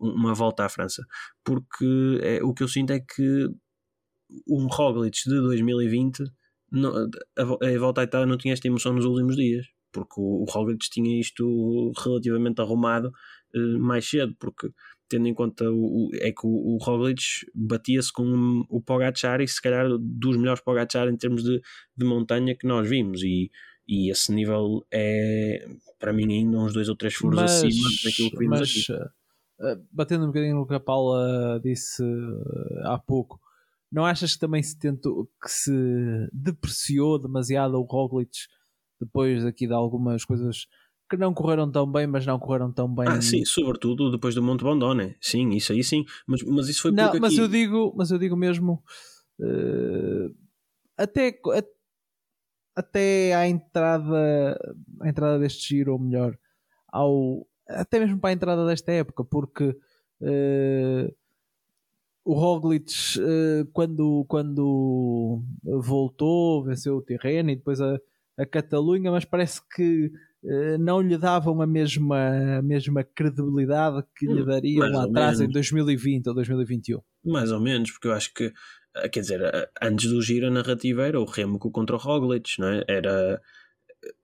uma volta à França. Porque é, o que eu sinto é que um Roglic de 2020 não- a, a volta à Itália não tinha esta emoção nos últimos dias. Porque o, o Roglic tinha isto relativamente arrumado eh, mais cedo. Porque tendo em conta o, o- é que o, o Roglic batia-se com o Pogacar e se calhar dos melhores Pogacar em termos de, de montanha que nós vimos. E, e esse nível é para mim ainda uns dois ou três furos acima daquilo que vimos mas, aqui eh, eh, batendo um bocadinho no que a Paula disse eh, há pouco, não achas que também se tentou que se depreciou demasiado o Roglic depois aqui de algumas coisas que não correram tão bem, mas não correram tão bem. Ah, sim, sobretudo depois do Monte Bondone. Sim, isso aí sim. Mas, mas isso foi Não, mas aqui... eu digo, mas eu digo mesmo eh, até até à entrada à entrada deste giro, ou melhor, ao até mesmo para a entrada desta época, porque eh, o Roglic eh, quando, quando voltou, venceu o terreno e depois a, a Catalunha, mas parece que eh, não lhe davam a mesma, a mesma credibilidade que lhe Hum, dariam lá atrás em menos. 2020 ou 2021. Mais ou menos, porque eu acho que, quer dizer, antes do giro a narrativa era o Remco contra o Roglic, não é? Era,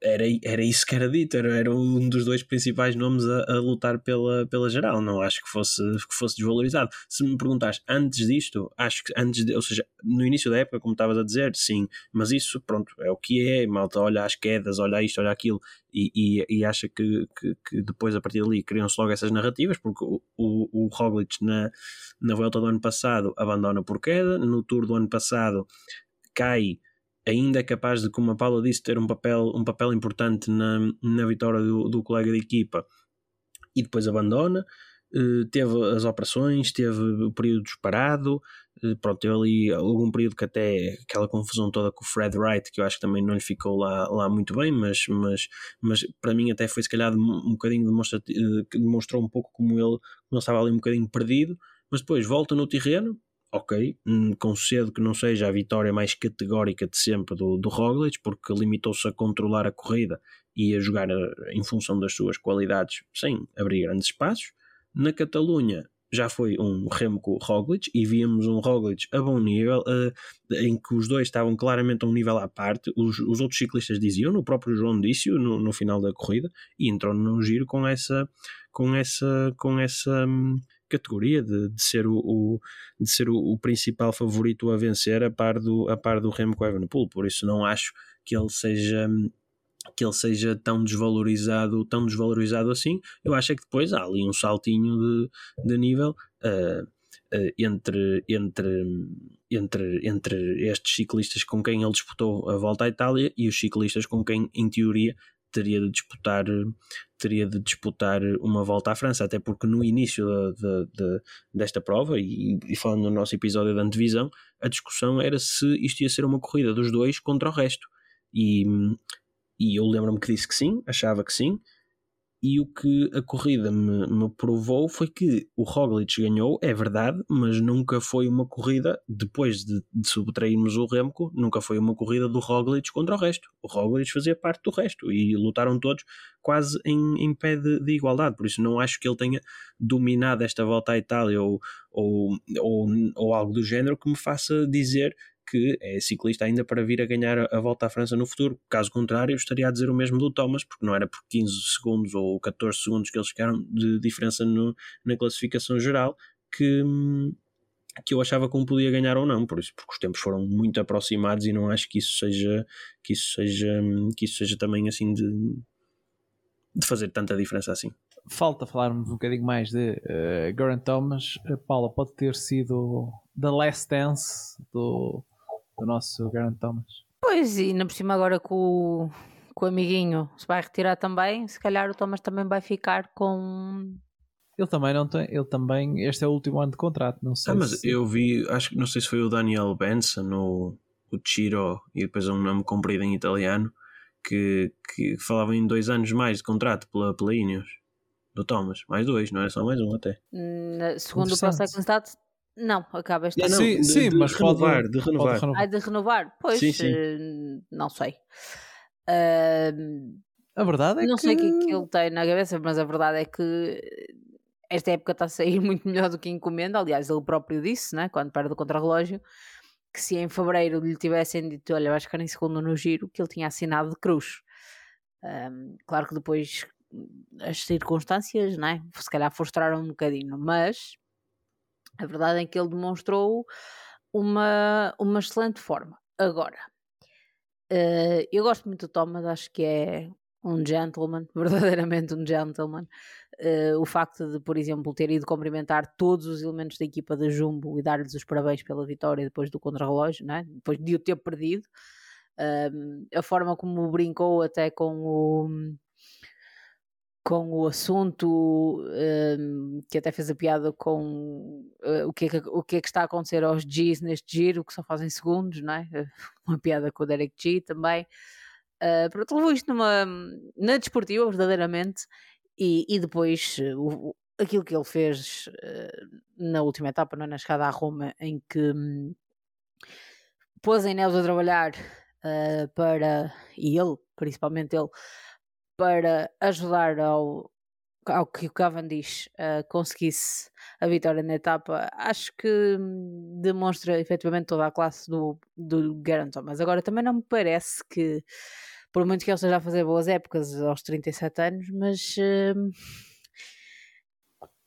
era, era isso que era dito, era, era um dos dois principais nomes a, a lutar pela, pela geral, não acho que fosse, que fosse desvalorizado. Se me perguntares antes disto, acho que antes, de, ou seja, no início da época, como estavas a dizer, sim, mas isso, pronto, é o que é, malta. Olha às quedas, olha isto, olha aquilo, e, e, e acha que, que, que depois a partir dali criam-se logo essas narrativas, porque o, o, o Roglic na, na volta do ano passado abandona por queda, no Tour do ano passado cai ainda é capaz de, como a Paula disse, ter um papel, um papel importante na, na vitória do, do colega de equipa e depois abandona. Uh, teve as operações, teve o período disparado, uh, pronto, teve ali algum período que até aquela confusão toda com o Fred Wright, que eu acho que também não lhe ficou lá, lá muito bem, mas, mas, mas para mim até foi se calhar um, bocadinho demonstra, uh, que demonstrou um pouco como ele, como ele estava ali um bocadinho perdido, mas depois volta no terreno, ok, hum, concedo que não seja a vitória mais categórica de sempre do, do Roglic, porque limitou-se a controlar a corrida e a jogar a, em função das suas qualidades sem abrir grandes espaços. Na Catalunha, já foi um Remco Roglic e víamos um Roglic a bom nível, uh, em que os dois estavam claramente a um nível à parte. Os, os outros ciclistas diziam, o próprio João disse no, no final da corrida, e entrou no giro com essa, com essa, com essa um, categoria de, de, ser, o, o de ser o, o, principal favorito a vencer a par do, a par do Remco Evenepoel. Por isso não acho que ele seja que ele seja tão desvalorizado, tão desvalorizado assim. Eu acho é que depois há ali um saltinho de, de nível uh, uh, entre, entre, entre, entre estes ciclistas com quem ele disputou a volta à Itália e os ciclistas com quem, em teoria, teria de disputar teria de disputar uma volta à França, até porque no início de, de, de, desta prova, e, e, falando no nosso episódio da antevisão, a discussão era se isto ia ser uma corrida dos dois contra o resto. E, e eu lembro-me que disse que sim, achava que sim. E o que a corrida me, me provou foi que o Roglic ganhou, é verdade, mas nunca foi uma corrida, depois de, de subtrairmos o Remco, nunca foi uma corrida do Roglic contra o resto. O Roglic fazia parte do resto e lutaram todos quase em, em pé de, de, igualdade. Por isso, não acho que ele tenha dominado esta volta à Itália ou, ou, ou, ou algo do género que me faça dizer que é ciclista ainda para vir a ganhar a, volta à França no futuro. Caso contrário, estaria a dizer o mesmo do Thomas, porque não era por 15 segundos ou 14 segundos que eles ficaram de diferença no, na classificação geral que, que eu achava como podia ganhar ou não, por isso, porque os tempos foram muito aproximados e não acho que isso seja que isso seja, que isso seja também assim de, de fazer tanta diferença assim. Falta falarmos um bocadinho mais de uh, Geraint Thomas. Uh, Paula, pode ter sido The Last Dance do, do nosso Geraint Thomas. Pois, e ainda por cima agora com o, com o amiguinho se vai retirar também, se calhar o Thomas também vai ficar com... Ele também não tem, ele também, este é o último ano de contrato, não sei. Ah, mas se... eu vi, acho que não sei se foi o Daniel Benson ou o Chiro e depois um nome comprido em italiano que, que falava em dois anos mais de contrato pela, pela Ineos do Thomas, mais dois, não é só mais um até. Na, segundo o próximo Stats, não, acaba este ano. Sim, de, sim de mas renovar, pode, de renovar. Ah, de renovar? Pois, sim, sim. Uh, não sei. Uh, a verdade é não que... sei o que, é que ele tem na cabeça, mas a verdade é que esta época está a sair muito melhor do que encomenda. Aliás, ele próprio disse, né, quando perde o contra-relógio, que se em fevereiro lhe tivessem dito, olha, vais ficar em segundo no giro, que ele tinha assinado de cruz. Um, claro que depois as circunstâncias, né, se calhar frustraram um bocadinho, mas a verdade é que ele demonstrou uma, uma excelente forma. Agora, uh, eu gosto muito do Thomas, acho que é um gentleman, verdadeiramente um gentleman. Uh, o facto de, por exemplo, ter ido cumprimentar todos os elementos da equipa da Jumbo e dar-lhes os parabéns pela vitória depois do contrarrelógio, né? depois de o ter perdido. Uh, a forma como brincou até com o com o assunto um, que até fez a piada com uh, o, que é que, o que é que está a acontecer aos Gs neste giro, que só fazem segundos, não é? Uma piada com o Derek G também. Uh, pronto, levou isto numa, na desportiva, verdadeiramente, e, e depois uh, aquilo que ele fez uh, na última etapa, não é? na chegada à Roma, em que um, pôs a Inés a trabalhar uh, para, e ele, principalmente ele, para ajudar ao, ao que o Cavendish uh, conseguisse a vitória na etapa, acho que demonstra efetivamente toda a classe do, do Geraint Thomas. Agora, também não me parece que, por muito que ele esteja a fazer boas épocas aos 37 anos, mas uh,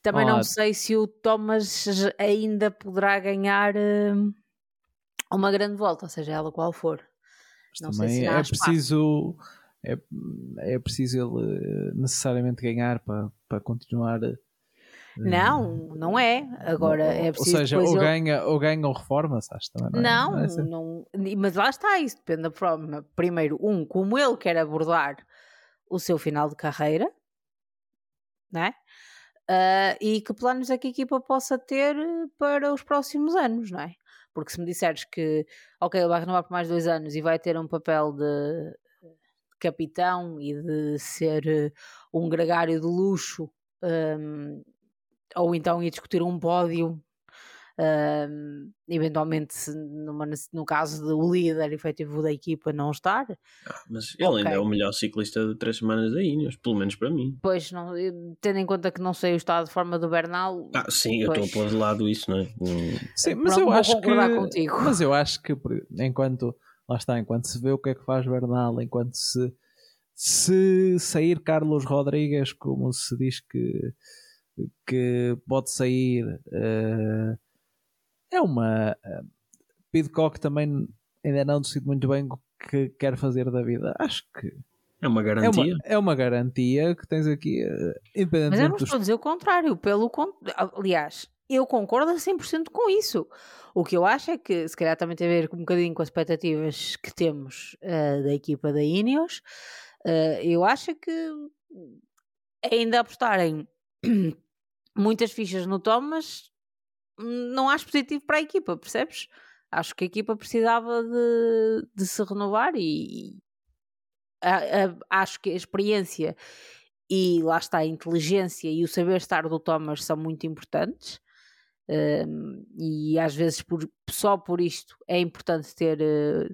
também Olá. não sei se o Thomas ainda poderá ganhar uh, uma grande volta, seja ela qual for. Mas não também sei se é preciso. É, é preciso ele eh, necessariamente ganhar para, para continuar. Eh, não, não é. Agora é preciso. Ou seja, ou, ele... ganha, ou ganha ou reforma-se, também. Não, não, é, assim. não, mas lá está, isso depende da forma. Primeiro, um, como ele quer abordar o seu final de carreira, né? Uh, e que planos é que a equipa possa ter para os próximos anos, não é? Porque se me disseres que, ok, ele vai renovar por mais dois anos e vai ter um papel de capitão e de ser eh, um gregário de luxo, um, ou então ir discutir um pódio Uh, eventualmente, se numa, no caso do líder efetivo da equipa não estar. Ah, mas ele okay. ainda é o melhor ciclista de três semanas da Ineos, pelo menos para mim. Pois, não, tendo em conta que não sei o estado de forma do Bernal. Ah, sim, eu estou a pôr de lado isso, não é? Sim, mas eu acho que. Contigo. Mas eu acho que enquanto. Lá está, enquanto se vê o que é que faz Bernal, enquanto se. Se sair Carlos Rodrigues, como se diz que, que pode sair. Uh, é uma. Uh, Pidcock também ainda não decide muito bem o que quer fazer da vida. Acho que. É uma garantia. É uma, é uma garantia que tens aqui, uh, independentemente Mas eu não estou a dizer o contrário. Pelo, aliás, eu concordo a 100% com isso. O que eu acho é que, se calhar, também tem a ver um bocadinho com as expectativas que temos uh, da equipa da Ineos. Uh, eu acho que ainda apostarem muitas fichas no Thomas não acho positivo para a equipa, percebes? Acho que a equipa precisava de, de se renovar e, a, a, acho que a experiência e lá está a inteligência e o saber estar do Thomas são muito importantes. E às vezes por, só por isto é importante ter,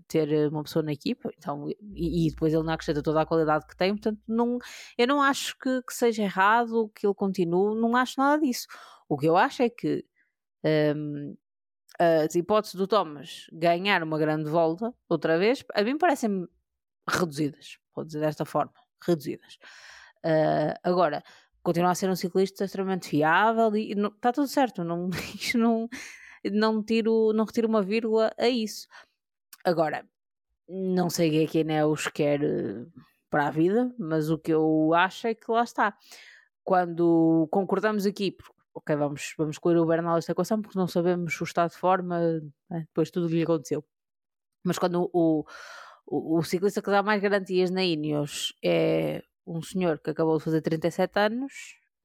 ter uma pessoa na equipa então, e, e depois ele não acrescenta toda a qualidade que tem, portanto não, eu não acho que, que seja errado que ele continue, não acho nada disso o que eu acho é que um, hipóteses do Thomas ganhar uma grande volta outra vez, a mim parecem reduzidas, vou dizer desta forma, reduzidas. Uh, agora, continua a ser um ciclista extremamente fiável e está tudo certo, não, não, não, tiro, não retiro uma vírgula a isso. Agora, não sei quem é que a Ineos quer eh, para a vida, mas o que eu acho é que lá está. Quando concordamos aqui, ok, vamos, vamos excluir o Bernal desta equação porque não sabemos o estado de forma, né, depois tudo o que lhe aconteceu. Mas quando o, o, o, ciclista que dá mais garantias na Ineos é um senhor que acabou de fazer 37 anos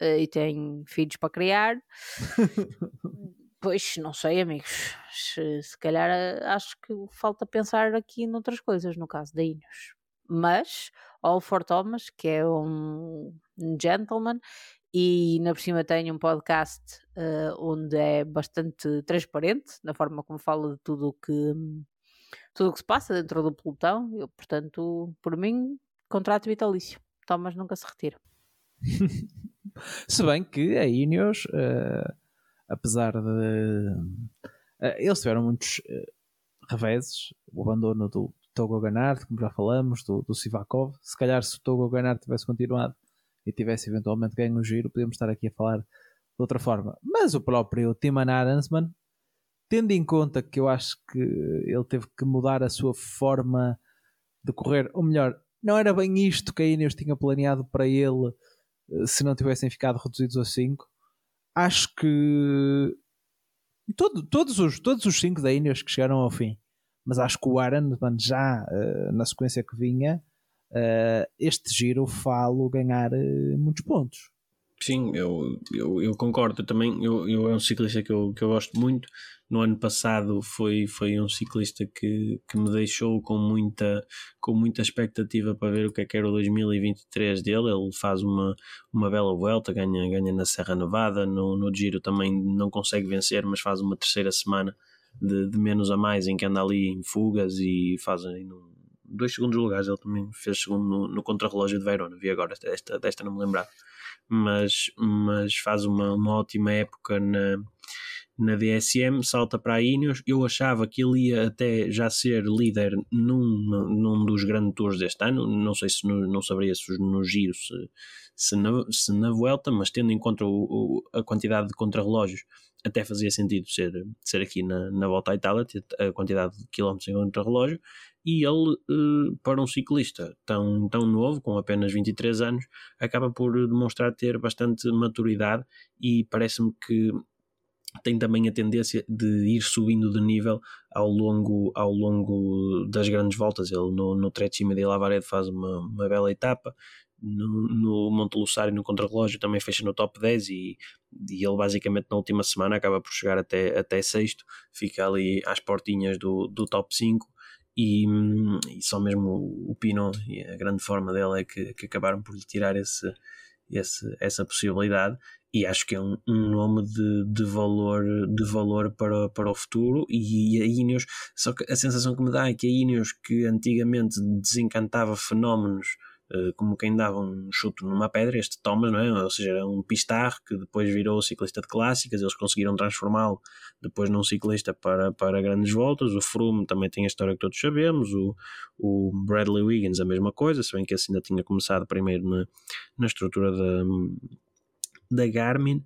uh, e tem filhos para criar, pois não sei, amigos. Se, se calhar eh, acho que falta pensar aqui noutras coisas no caso da Ineos. Mas All for Thomas, que é um gentleman, e na por cima tenho um podcast uh, onde é bastante transparente na forma como fala de tudo o que tudo o que se passa dentro do pelotão. Eu, portanto, por mim, contrato vitalício. Thomas nunca se retira. se bem que a Ineos, uh, apesar de uh, eles tiveram muitos reveses, o abandono do Togo Ganard, como já falamos, do, do Sivakov. Se calhar se o Togo Ganard tivesse continuado e tivesse eventualmente ganho o giro, podemos estar aqui a falar de outra forma. Mas o próprio Timan Adamsman, tendo em conta que eu acho que ele teve que mudar a sua forma de correr, ou melhor, não era bem isto que a Ineos tinha planeado para ele eh, se não tivessem ficado reduzidos a 5. Acho que todo, todos, os, todos os 5 da Ineos que chegaram ao fim, mas acho que o Aaron já uh, na sequência que vinha uh, este giro falo ganhar muitos pontos. Sim, eu, eu, eu concordo. Eu também eu, eu é um ciclista que eu, que eu gosto muito. No ano passado foi, foi um ciclista que, que me deixou com muita, com muita expectativa para ver o que é que era o 2023 dele. Ele faz uma, uma bela volta, ganha, ganha na Serra Nevada. No, no Giro também não consegue vencer, mas faz uma terceira semana de, de menos a mais em que anda ali em fugas e faz um, dois segundos lugares. Ele também fez segundo no, no contrarrelógio de Verona. Vi agora, desta, desta não me lembrar. Mas, mas faz uma, uma ótima época na, na DSM, salta para a Ineos. Eu achava que ele ia até já ser líder num, num dos grandes tours deste ano. Não sei se no, não saberia se no Giro, se, se, na, se na Vuelta, mas tendo em conta o, o, a quantidade de contrarrelógios, até fazia sentido ser, ser aqui na, na Volta à Itália, a quantidade de quilómetros em contrarrelógio e ele, eh, para um ciclista tão, tão novo, com apenas 23 anos, acaba por demonstrar ter bastante maturidade e parece-me que tem também a tendência de ir subindo de nível ao longo, ao longo das grandes voltas. Ele no, no Trecime de Lavaredo faz uma, uma bela etapa, no, no Monte Luçário no contrarrelógio também fecha no top 10 e, e ele basicamente na última semana acaba por chegar até, até sexto, fica ali às portinhas do, do top 5 e, e, só mesmo o Pino e a grande forma dele é que, que acabaram por lhe tirar esse, esse, essa possibilidade e acho que é um, um nome de, de, valor, de valor para, para o futuro. E, a Ineos, só que a sensação que me dá é que a Ineos, que antigamente desencantava fenómenos eh, como quem dava um chute numa pedra, este Thomas, não é? ou seja, era um pistar que depois virou ciclista de clássicas, eles conseguiram transformá-lo depois num ciclista para, para grandes voltas, o Froome também tem a história que todos sabemos, o, o Bradley Wiggins a mesma coisa, se bem que esse ainda tinha começado primeiro na, na estrutura da, da Garmin,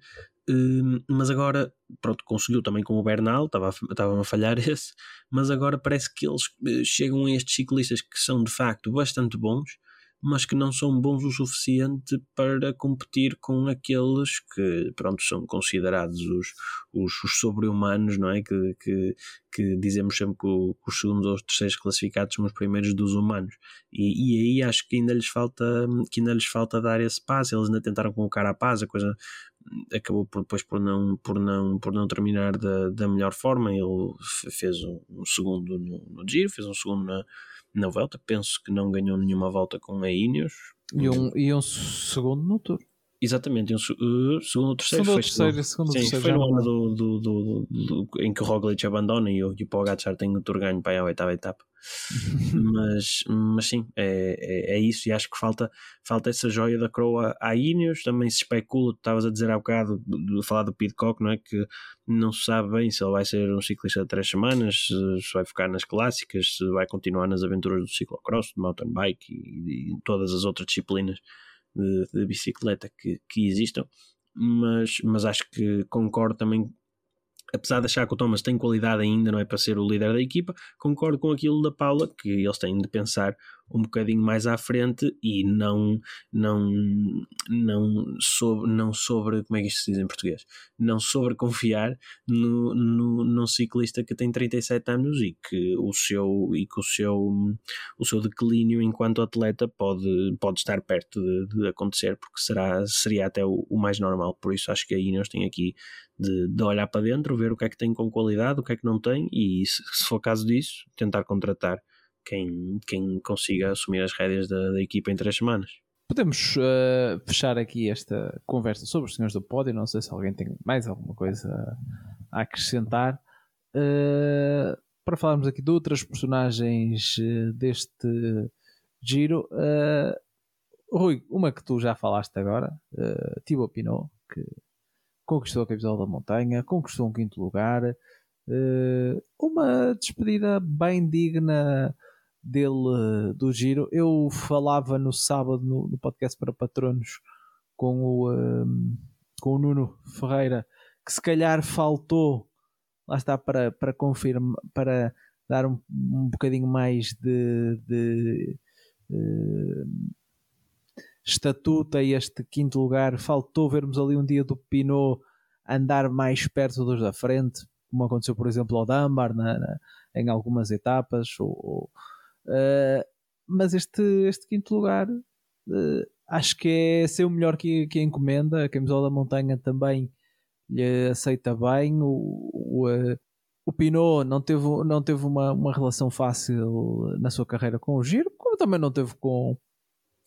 hum, mas agora, pronto, conseguiu também com o Bernal, estava, estava a falhar esse, mas agora parece que eles eh, chegam a estes ciclistas que são de facto bastante bons mas que não são bons o suficiente para competir com aqueles que, pronto, são considerados os, os, os sobre-humanos, não é? Que, que, que, dizemos sempre que, o, que os segundos ou os terceiros classificados são os primeiros dos humanos. E, e aí acho que ainda lhes falta que ainda lhes falta dar esse passo. Eles ainda tentaram colocar a paz, a coisa acabou por, depois por não, por não, por não terminar da, da melhor forma. Ele fez um, um segundo no, no giro, fez um segundo na na volta. Penso que não ganhou nenhuma volta com a Ineos. E um, e um segundo no Tour. Exatamente, um, uh, segundo ou terceiro. Segundo ou terceiro, segundo sim, terceiro foi no ano do, do, do, do, em que o Roglic abandona e o, e o Pogacar tem o Tour ganho para a oitava etapa. mas, mas sim, é, é, é, isso e acho que falta, falta essa joia da Croa à Ineos. Também se especula, tu estavas a dizer há bocado, de, de falar do Pidcock, não é? Que não se sabe bem se ele vai ser um ciclista de três semanas, se, se vai ficar nas clássicas, se vai continuar nas aventuras do ciclocross, do mountain bike e, e todas as outras disciplinas de, de bicicleta que, que existam, mas, mas acho que concordo também apesar de achar que o Thomas tem qualidade ainda, não é para ser o líder da equipa, concordo com aquilo da Paula, que eles têm de pensar um bocadinho mais à frente e não não não sobre, não sobre como é que isto se diz em português? Não sobre confiar no, no, num ciclista que tem 37 anos e que o seu e que o seu o seu declínio enquanto atleta pode pode estar perto de, de acontecer porque será seria até o, o, mais normal. Por isso acho que a Ineos tem aqui de, de olhar para dentro ver o que é que tem com qualidade o que é que não tem e se, se for caso disso tentar contratar quem, quem consiga assumir as rédeas da, da equipa em três semanas. Podemos uh, fechar aqui esta conversa sobre os senhores do pódio. Não sei se alguém tem mais alguma coisa a acrescentar. Uh, para falarmos aqui de outras personagens uh, deste giro. Rui, uma que tu já falaste agora, uh, Thibaut Pinot, que conquistou a camisola da montanha, conquistou um quinto lugar. uma despedida bem digna dele do giro. Eu falava no sábado no, no podcast para patronos com o, um, com o Nuno Ferreira que se calhar faltou lá está para, para confirmar para dar um, um bocadinho mais de, de uh, estatuto a este quinto lugar faltou vermos ali um dia do Pinot andar mais perto dos da frente como aconteceu por exemplo ao Dunbar na, na, em algumas etapas ou, ou Uh, mas este, este quinto lugar uh, acho que é ser o melhor que, que a encomenda. A camisola da montanha também lhe aceita bem. O, o, uh, o Pinot não teve, não teve uma, uma relação fácil na sua carreira com o Giro, como também não teve com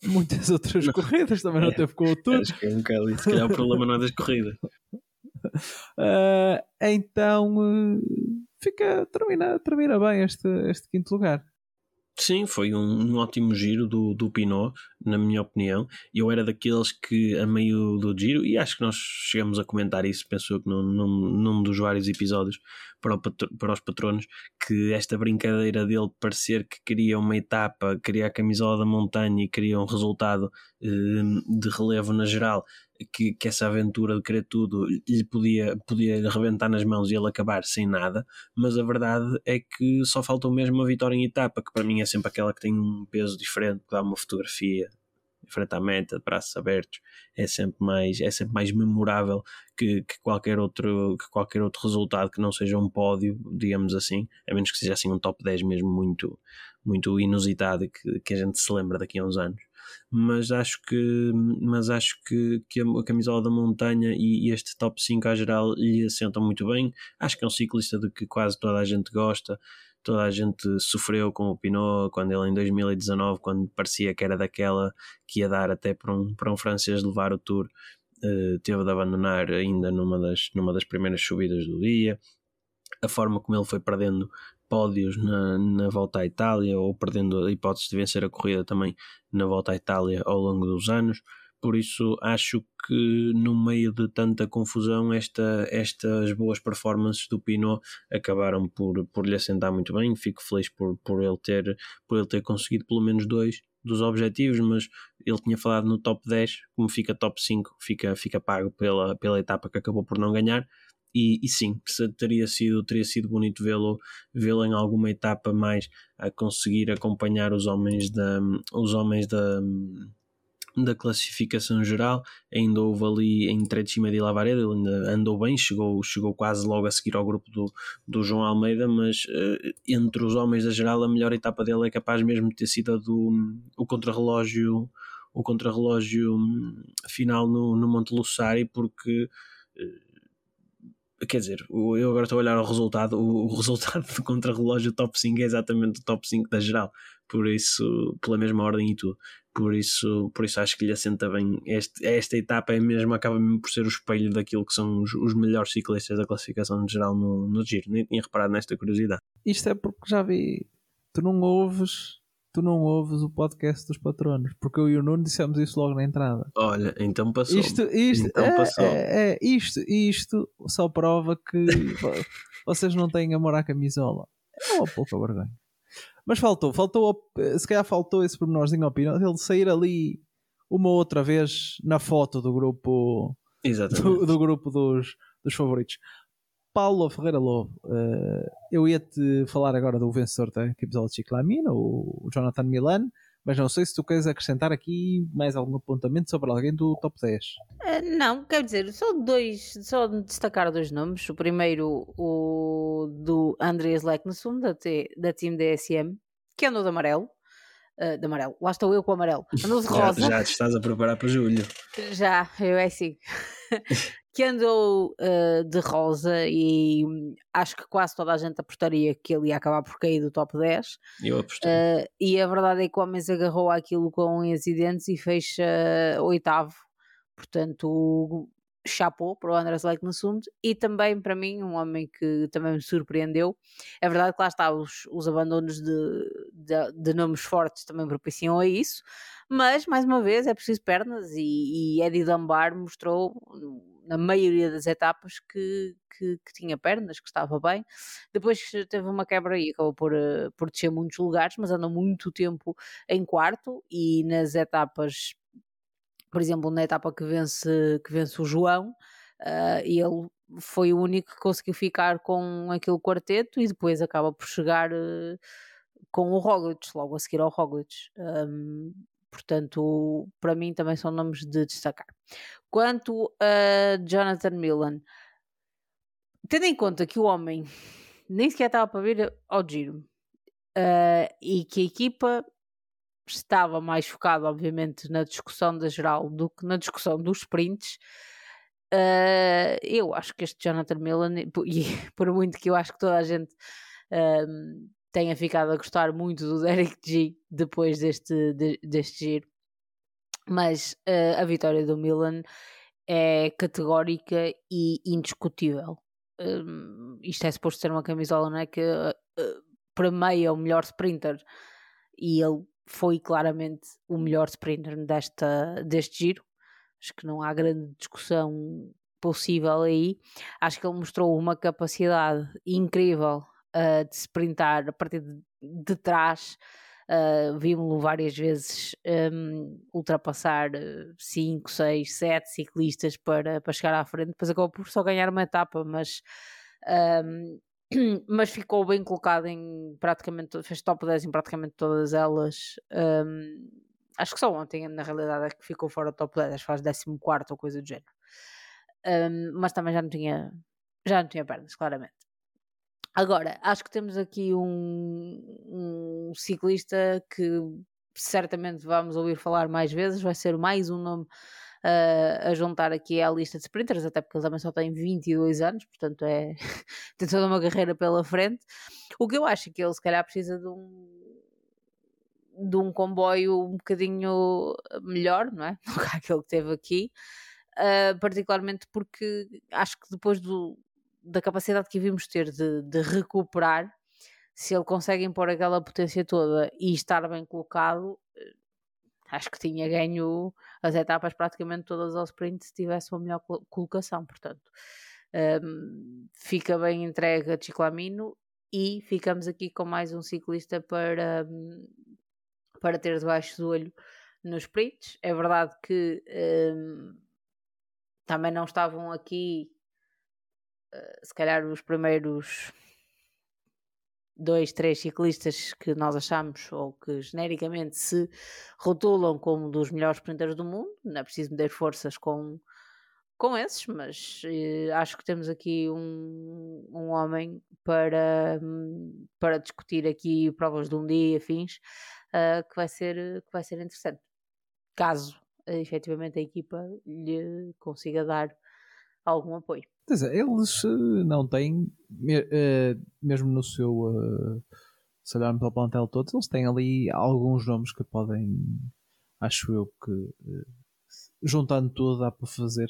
muitas outras corridas, também não é, teve com o Tour. Acho que é um bocado isso. Se calhar o problema não é das corridas. Uh, então uh, fica, termina, termina bem este, este quinto lugar. Sim, foi um, um, ótimo giro do, do Pinot, na minha opinião. Eu era daqueles que, a meio do giro, e acho que nós chegamos a comentar isso, penso que num, num, num dos vários episódios para, o, para os patronos, que esta brincadeira dele parecer que queria uma etapa, queria a camisola da montanha e queria um resultado eh, de relevo na geral, que, que essa aventura de querer tudo lhe podia, podia rebentar nas mãos e ele acabar sem nada, mas a verdade é que só faltou mesmo uma vitória em etapa, que para mim é sempre aquela que tem um peso diferente, que dá uma fotografia frente à meta, de braços abertos, é sempre mais, é sempre mais memorável que, que, qualquer outro, que qualquer outro resultado que não seja um pódio, digamos assim, a menos que seja assim um top 10 mesmo muito, muito inusitado que, que a gente se lembra daqui a uns anos mas acho que, mas acho que, que a camisola da montanha e, e este top 5 à geral lhe assentam muito bem. Acho que é um ciclista de que quase toda a gente gosta. Toda a gente sofreu com o Pinot quando ele em 2019, quando parecia que era daquela que ia dar até para um, para um francês levar o Tour uh, teve de abandonar ainda numa das, numa das primeiras subidas do dia. A forma como ele foi perdendo pódios na, na volta à Itália ou perdendo a hipótese de vencer a corrida também na volta à Itália ao longo dos anos. Por isso, acho que no meio de tanta confusão, esta, estas boas performances do Pinot acabaram por, por lhe assentar muito bem. Fico feliz por, por, ele ter, por ele ter conseguido pelo menos dois dos objetivos, mas ele tinha falado no top 10, como fica top 5, fica, fica pago pela, pela etapa que acabou por não ganhar. E, e sim, teria sido, teria sido bonito vê-lo vê em alguma etapa mais a conseguir acompanhar os homens da, os homens da, da classificação geral, ainda houve ali em Trecima de Lavaredo, ele ainda andou bem, chegou, chegou quase logo a seguir ao grupo do, do João Almeida, mas uh, entre os homens da geral a melhor etapa dele é capaz mesmo de ter sido a do o contrarrelógio o contrarrelógio hum, final no, no Monte Lussari porque uh, quer dizer, eu agora estou a olhar o resultado, o, resultado do contrarrelógio top 5 é exatamente o top 5 da geral, por isso, pela mesma ordem e tudo. Por isso, por isso acho que lhe assenta bem. Este, esta etapa é mesmo, acaba mesmo por ser o espelho daquilo que são os, os melhores ciclistas da classificação geral no, no giro. Nem tinha reparado nesta curiosidade. Isto é porque já vi, tu não ouves, tu não ouves o podcast dos patronos, porque eu e o Nuno dissemos isso logo na entrada. Olha, então passou. Isto, isto, então é, passou. É, é, isto, isto só prova que vocês não têm amor à camisola. É uma pouca vergonha. Mas faltou, faltou, se calhar faltou esse pormenorzinho ao Pino, ele sair ali uma outra vez na foto do grupo do, do, grupo dos, dos favoritos. Paulo Ferreira Lobo, uh, eu ia-te falar agora do vencedor da episódio de Ciclamina, o Jonathan Milan, mas não sei se tu queres acrescentar aqui mais algum apontamento sobre alguém do top 10. Uh, eh, não, quero dizer, só dois, só destacar dois nomes. O primeiro, o do Andreas Leknessum, da, da Team DSM, que andou de amarelo. Uh, de amarelo, lá estou eu com o amarelo. Andou de rosa. Já, já te estás a preparar para julho. Já, eu é assim. que andou uh, de rosa e hum, acho que quase toda a gente apostaria que ele ia acabar por cair do top 10. Eu apostei. Uh, e a verdade é que o homem se agarrou àquilo com unhas e dentes e fez uh, oitavo. Portanto, chapou para o Andrés Leiknessund e também para mim um homem que também me surpreendeu. É verdade que lá está, os, os abandonos de, de, de nomes fortes também propiciam a isso, mas mais uma vez é preciso pernas e, e Eddie Dunbar mostrou na maioria das etapas que, que, que, tinha pernas, que estava bem. Depois teve uma quebra e acabou por, eh, por descer muitos lugares, mas andou muito tempo em quarto e nas etapas, por exemplo, na etapa que vence, que vence o João, uh, ele foi o único que conseguiu ficar com aquele quarteto e depois acaba por chegar uh, com o Roglic, logo a seguir ao Roglic. Um, Portanto, para mim também são nomes de destacar. Quanto a Jonathan Milan, tendo em conta que o homem nem sequer estava para vir ao giro uh, e que a equipa estava mais focada, obviamente, na discussão da geral do que na discussão dos sprints. Uh, eu acho que este Jonathan Milan, e por muito que eu acho que toda a gente uh, tenha ficado a gostar muito do Derek G depois deste, de, deste giro. Mas uh, a vitória do Milan é categórica e indiscutível. Um, isto é suposto ser uma camisola não é? que uh, premia o melhor sprinter e ele foi claramente o melhor sprinter desta, deste giro. Acho que não há grande discussão possível aí. Acho que ele mostrou uma capacidade incrível uh, de sprintar a partir de, de trás. Uh, Vimos-lo várias vezes um, ultrapassar 5, 6, 7 ciclistas para, para chegar à frente. Depois acabou por só ganhar uma etapa, mas, um, mas ficou bem colocado em praticamente, fez top 10 em praticamente todas elas. Um, acho que só ontem, na realidade, é que ficou fora do top 10, acho que faz 14 ou coisa do género. Um, mas também já não tinha já não tinha pernas, claramente. Agora, acho que temos aqui um, um ciclista que certamente vamos ouvir falar mais vezes, vai ser mais um nome uh, a juntar aqui à lista de sprinters, até porque ele também só tem 22 anos, portanto é tem toda uma carreira pela frente. O que eu acho é que ele se calhar precisa de um de um comboio um bocadinho melhor, não é? Do que aquele que teve aqui. uh, particularmente porque acho que depois do, da capacidade que vimos ter de, de recuperar, se ele consegue impor aquela potência toda e estar bem colocado, eh, acho que tinha ganho as etapas praticamente todas ao sprint se tivesse uma melhor colocação, portanto um, fica bem entregue a Chiclamino e ficamos aqui com mais um ciclista para, para ter debaixo do olho nos sprints. É verdade que um, também não estavam aqui, se calhar, os primeiros dois, três ciclistas que nós achamos ou que genericamente se rotulam como dos melhores sprinters do mundo. Não é preciso meter forças com com esses, mas uh, acho que temos aqui um, um homem para, para discutir aqui provas de um dia e afins uh, que, vai ser, que vai ser interessante. Caso uh, efetivamente a equipa lhe consiga dar algum apoio. É, eles não têm, mesmo no seu, se olharmos para o plantel todo, eles têm ali alguns nomes que podem, acho eu que juntando tudo dá para fazer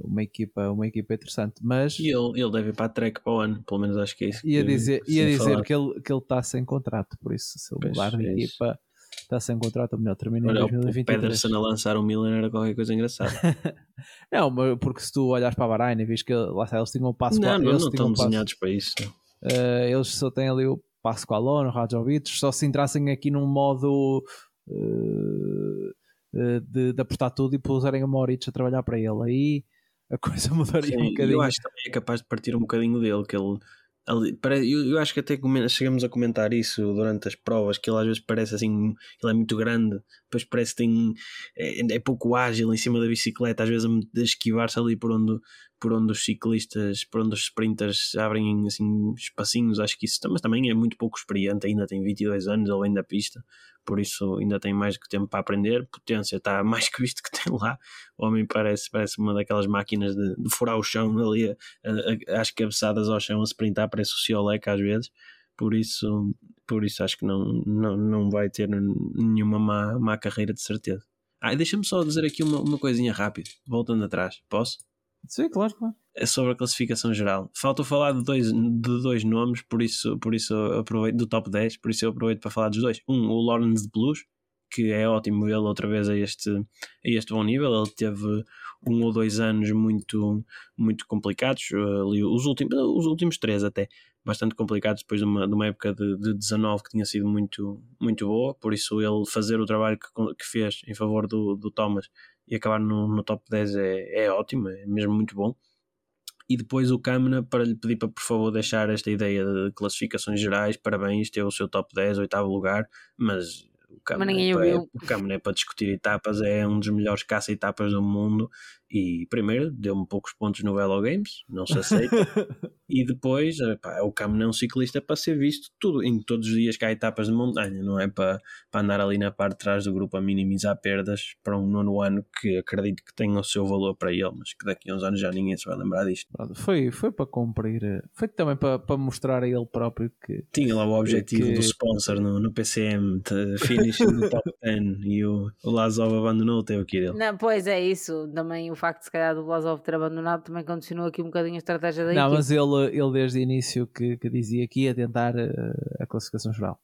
uma, equipa, uma equipa interessante. Mas, e ele, ele deve ir para a track para o ano, pelo menos acho que é isso. Ia dizer, ia dizer que ele, que ele está sem contrato, por isso, se ele mudar de é equipa. Está sem contrato, ou melhor, termina Olha, em 2023. O Pedersen a lançar um Miller era qualquer coisa engraçada. não, porque se tu olhas para a Bahrein e vês que lá está, eles tinham o passo Não, não, não estão desenhados para isso. Uh, eles só têm ali o passo com a Lona, o Rajovic, só se entrassem aqui num modo uh, de, de apostar tudo e puserem o Moritz a trabalhar para ele. Aí a coisa mudaria Sim, um bocadinho. Eu acho que também é capaz de partir um bocadinho dele, que ele. Eu, eu acho que até chegamos a comentar isso durante as provas, que ele às vezes parece assim, ele é muito grande, depois parece que tem, é, é pouco ágil em cima da bicicleta, às vezes a esquivar-se ali por onde, por onde os ciclistas, por onde os sprinters abrem assim espacinhos, acho que isso mas também é muito pouco experiente, ainda tem 22 anos, ele vem da pista, por isso ainda tem mais que tempo para aprender. Potência está mais que visto que tem lá. O homem parece, parece uma daquelas máquinas de, de furar o chão ali, a, às cabeçadas ao chão a sprintar, parece o Ciolec às vezes. Por isso, por isso acho que não, não, não vai ter nenhuma má, má carreira de certeza. Ah, deixa-me só dizer aqui uma, uma coisinha rápida, voltando atrás, posso? Sim, claro, claro. É sobre a classificação geral. Falta falar de dois, de dois nomes, por isso, por isso aproveito do top 10, por isso eu aproveito para falar dos dois. Um, o Lawrence de Blues, que é ótimo vê-lo outra vez a este, a este bom nível. Ele teve um ou dois anos muito, muito complicados, ali os últimos, os últimos três até, bastante complicados depois de uma, de uma época de, de 19 que tinha sido muito, muito boa, por isso ele fazer o trabalho que, que fez em favor do, do Thomas e acabar no, no top 10 é, é ótimo, é mesmo muito bom. E depois o Câmara para lhe pedir para por favor deixar esta ideia de classificações gerais, parabéns, teve o seu top 10, oitavo lugar, mas o Câmara, é, para, o Câmara é para discutir etapas, é um dos melhores caça-etapas do mundo e primeiro deu-me poucos pontos no Velo Games, não se aceita. e depois, pá, o Cam não é um ciclista para ser visto tudo, em todos os dias que há etapas de montanha, não é para, para andar ali na parte de trás do grupo a minimizar perdas para um nono ano que acredito que tenha o seu valor para ele, mas que daqui a uns anos já ninguém se vai lembrar disto. Foi, foi para cumprir, eh, foi também para, para mostrar a ele próprio que tinha lá o objetivo que... do sponsor no, no PCM, de finish no top 10 e o, o Lazov abandonou o teu Kirill. Não, pois é isso, também o facto, se calhar, do Blasov ter abandonado também continua aqui um bocadinho a estratégia da Não, equipe. mas ele, ele desde o início que, que dizia que ia tentar uh, a classificação geral.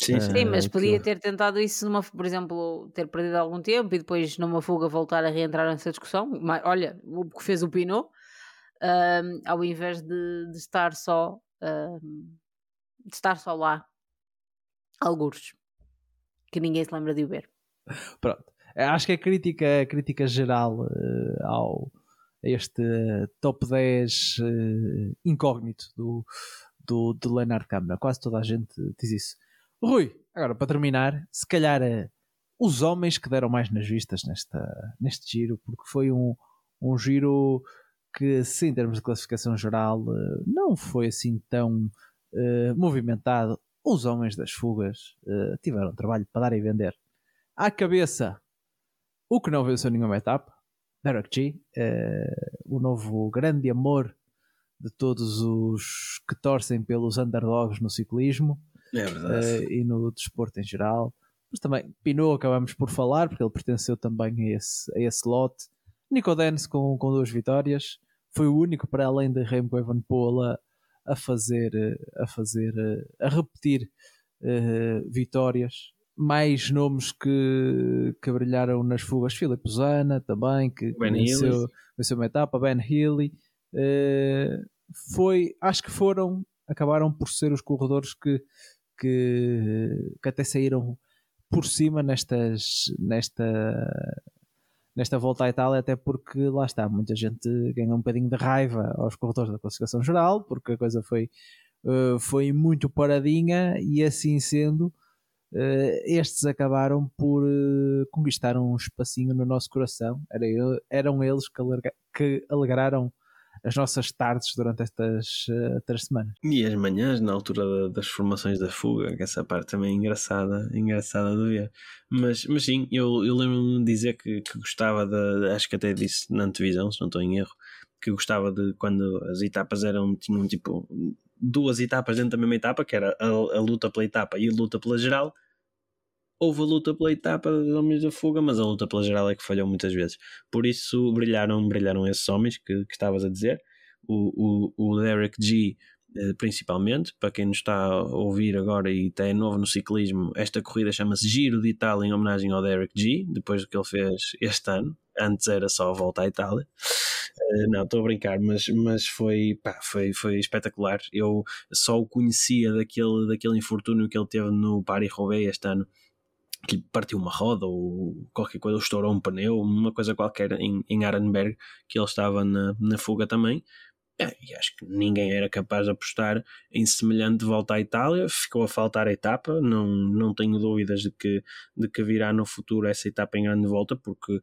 Sim, sim. sim mas podia ter tentado isso, numa, por exemplo, ter perdido algum tempo e depois numa fuga voltar a reentrar nessa discussão. Mas, olha, o que fez o Pinot, uh, ao invés de, de estar só uh, de estar só lá, algures, que ninguém se lembra de o ver. Pronto. Eh, acho que a crítica, a crítica geral uh, ao este top 10 uh, eh, incógnito do, do, do Leonard Câmara. Quase toda a gente diz isso. Rui, agora para terminar, se calhar uh, os homens que deram mais nas vistas nesta, neste giro, porque foi um, um giro que, se em termos de classificação geral, não foi assim tão movimentado. Os homens das fugas tiveram trabalho para dar e vender. À cabeça, o que não venceu nenhuma etapa, Derek G, uh, o novo grande amor de todos os que torcem pelos underdogs no ciclismo é uh, e no desporto em geral. Mas também Pinot acabamos por falar, porque ele pertenceu também a esse, a esse lote. Nico Dennis com, com duas vitórias, foi o único para além de Remco Evenepoel a, a fazer, a fazer, a repetir uh, vitórias. Mais nomes que, que brilharam nas fugas, Filipe Zana também, que Ben venceu, venceu uma etapa, Ben Healy. Uh, foi, acho que foram, acabaram por ser os corredores que, que, que até saíram por cima nestas, nesta, nesta volta à Itália, até porque lá está, muita gente ganhou um bocadinho de raiva aos corredores da classificação geral, porque a coisa foi, uh, foi muito paradinha e assim sendo, estes acabaram por uh, conquistar um espacinho no nosso coração. Era, eram eles que, alarga, que alegraram as nossas tardes durante estas uh, três semanas. E as manhãs, na altura das formações da fuga, que essa parte também é engraçada, engraçada de ver. Mas, mas sim, eu, eu lembro-me de dizer que, que gostava de, acho que até disse na antevisão, se não estou em erro, que gostava de quando as etapas eram, tinham tipo duas etapas dentro da mesma etapa, que era a, a luta pela etapa e a luta pela geral, houve a luta pela etapa dos homens da fuga, mas a luta pela geral é que falhou muitas vezes. Por isso brilharam, brilharam esses homens que, que estavas a dizer. O, o, o Derek G, eh, principalmente, para quem nos está a ouvir agora e está novo no ciclismo, esta corrida chama-se Giro de Itália em homenagem ao Derek G, depois do que ele fez este ano. Antes era só a volta à Itália. Uh, não, estou a brincar, mas, mas foi, pá, foi, foi espetacular. Eu só o conhecia daquele, daquele infortúnio que ele teve no Paris-Roubaix este ano que partiu uma roda ou qualquer coisa, ou estourou um pneu, uma coisa qualquer em, em Arenberg, que ele estava na, na fuga também. É, e acho que ninguém era capaz de apostar em semelhante volta à Itália. Ficou a faltar a etapa, não, não tenho dúvidas de que, de que virá no futuro essa etapa em grande volta, porque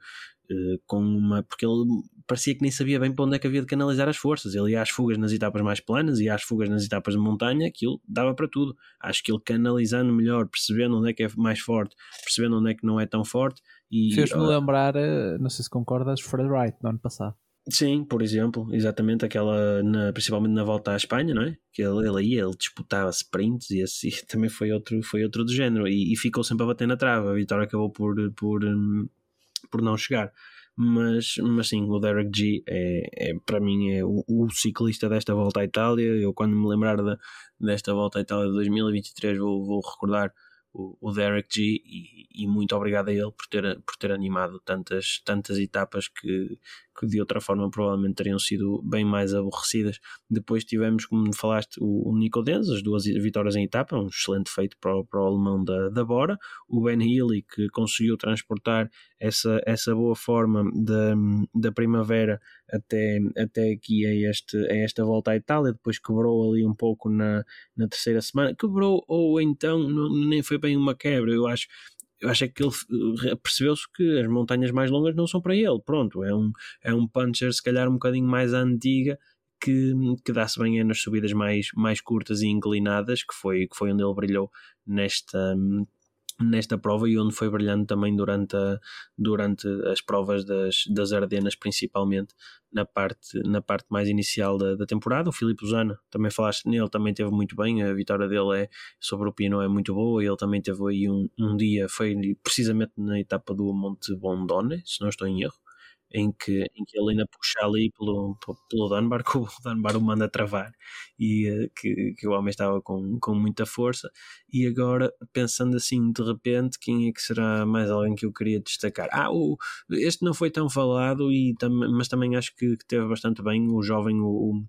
eh, com uma porque ele parecia que nem sabia bem para onde é que havia de canalizar as forças. Ele ia às fugas nas etapas mais planas, ia às fugas nas etapas de montanha, aquilo dava para tudo. Acho que ele canalizando melhor, percebendo onde é que é mais forte, percebendo onde é que não é tão forte. e Fez-me lembrar, eh, não sei se concordas, Fred Wright no ano passado. Sim, por exemplo, exatamente aquela, na, principalmente na volta à Espanha, não é? Que ele, ele ia, ele disputava sprints e assim também foi outro, foi outro do género e, e ficou sempre a bater na trava. A vitória acabou por, por, hum, por não chegar. Mas, mas sim, o Derek G é, é para mim é o, o, ciclista desta volta à Itália. Eu, quando me lembrar da, desta volta à Itália de 2023, vou, vou recordar o, o Derek G e, e, muito obrigado a ele por ter, por ter animado tantas, tantas etapas que, que de outra forma provavelmente teriam sido bem mais aborrecidas. Depois tivemos, como falaste, o, o Nico Denz, as duas vitórias em etapa, um excelente feito para o, para o alemão da, da Bora. O Ben Healy, que conseguiu transportar essa, essa boa forma da, da primavera até, até aqui a, este, a esta volta à Itália. Depois quebrou ali um pouco na, na terceira semana. Quebrou, ou então não, nem foi bem uma quebra, eu acho eu acho é que ele eh, percebeu-se que as montanhas mais longas não são para ele. Pronto, é um, é um puncher se calhar um bocadinho mais antiga que, que dá-se bem nas subidas mais, mais curtas e inclinadas, que foi, que foi onde ele brilhou nesta, nesta prova e onde foi brilhando também durante, a, durante as provas das, das Ardenas, principalmente na parte, na parte mais inicial da, da temporada. O Filipe Zana, também falaste nele, também teve muito bem. A vitória dele é, sobre o Pino é muito boa. Ele também teve aí um, um dia, foi precisamente na etapa do Monte Bondone, se não estou em erro em que, em que ele ainda puxa ali pelo, pelo Dunbar, que o Dunbar o manda travar e uh, que, que o homem estava com, com muita força. E agora, pensando assim de repente, quem é que será mais alguém que eu queria destacar? Ah, o, este não foi tão falado, e tam, mas também acho que, que teve bastante bem o jovem, o,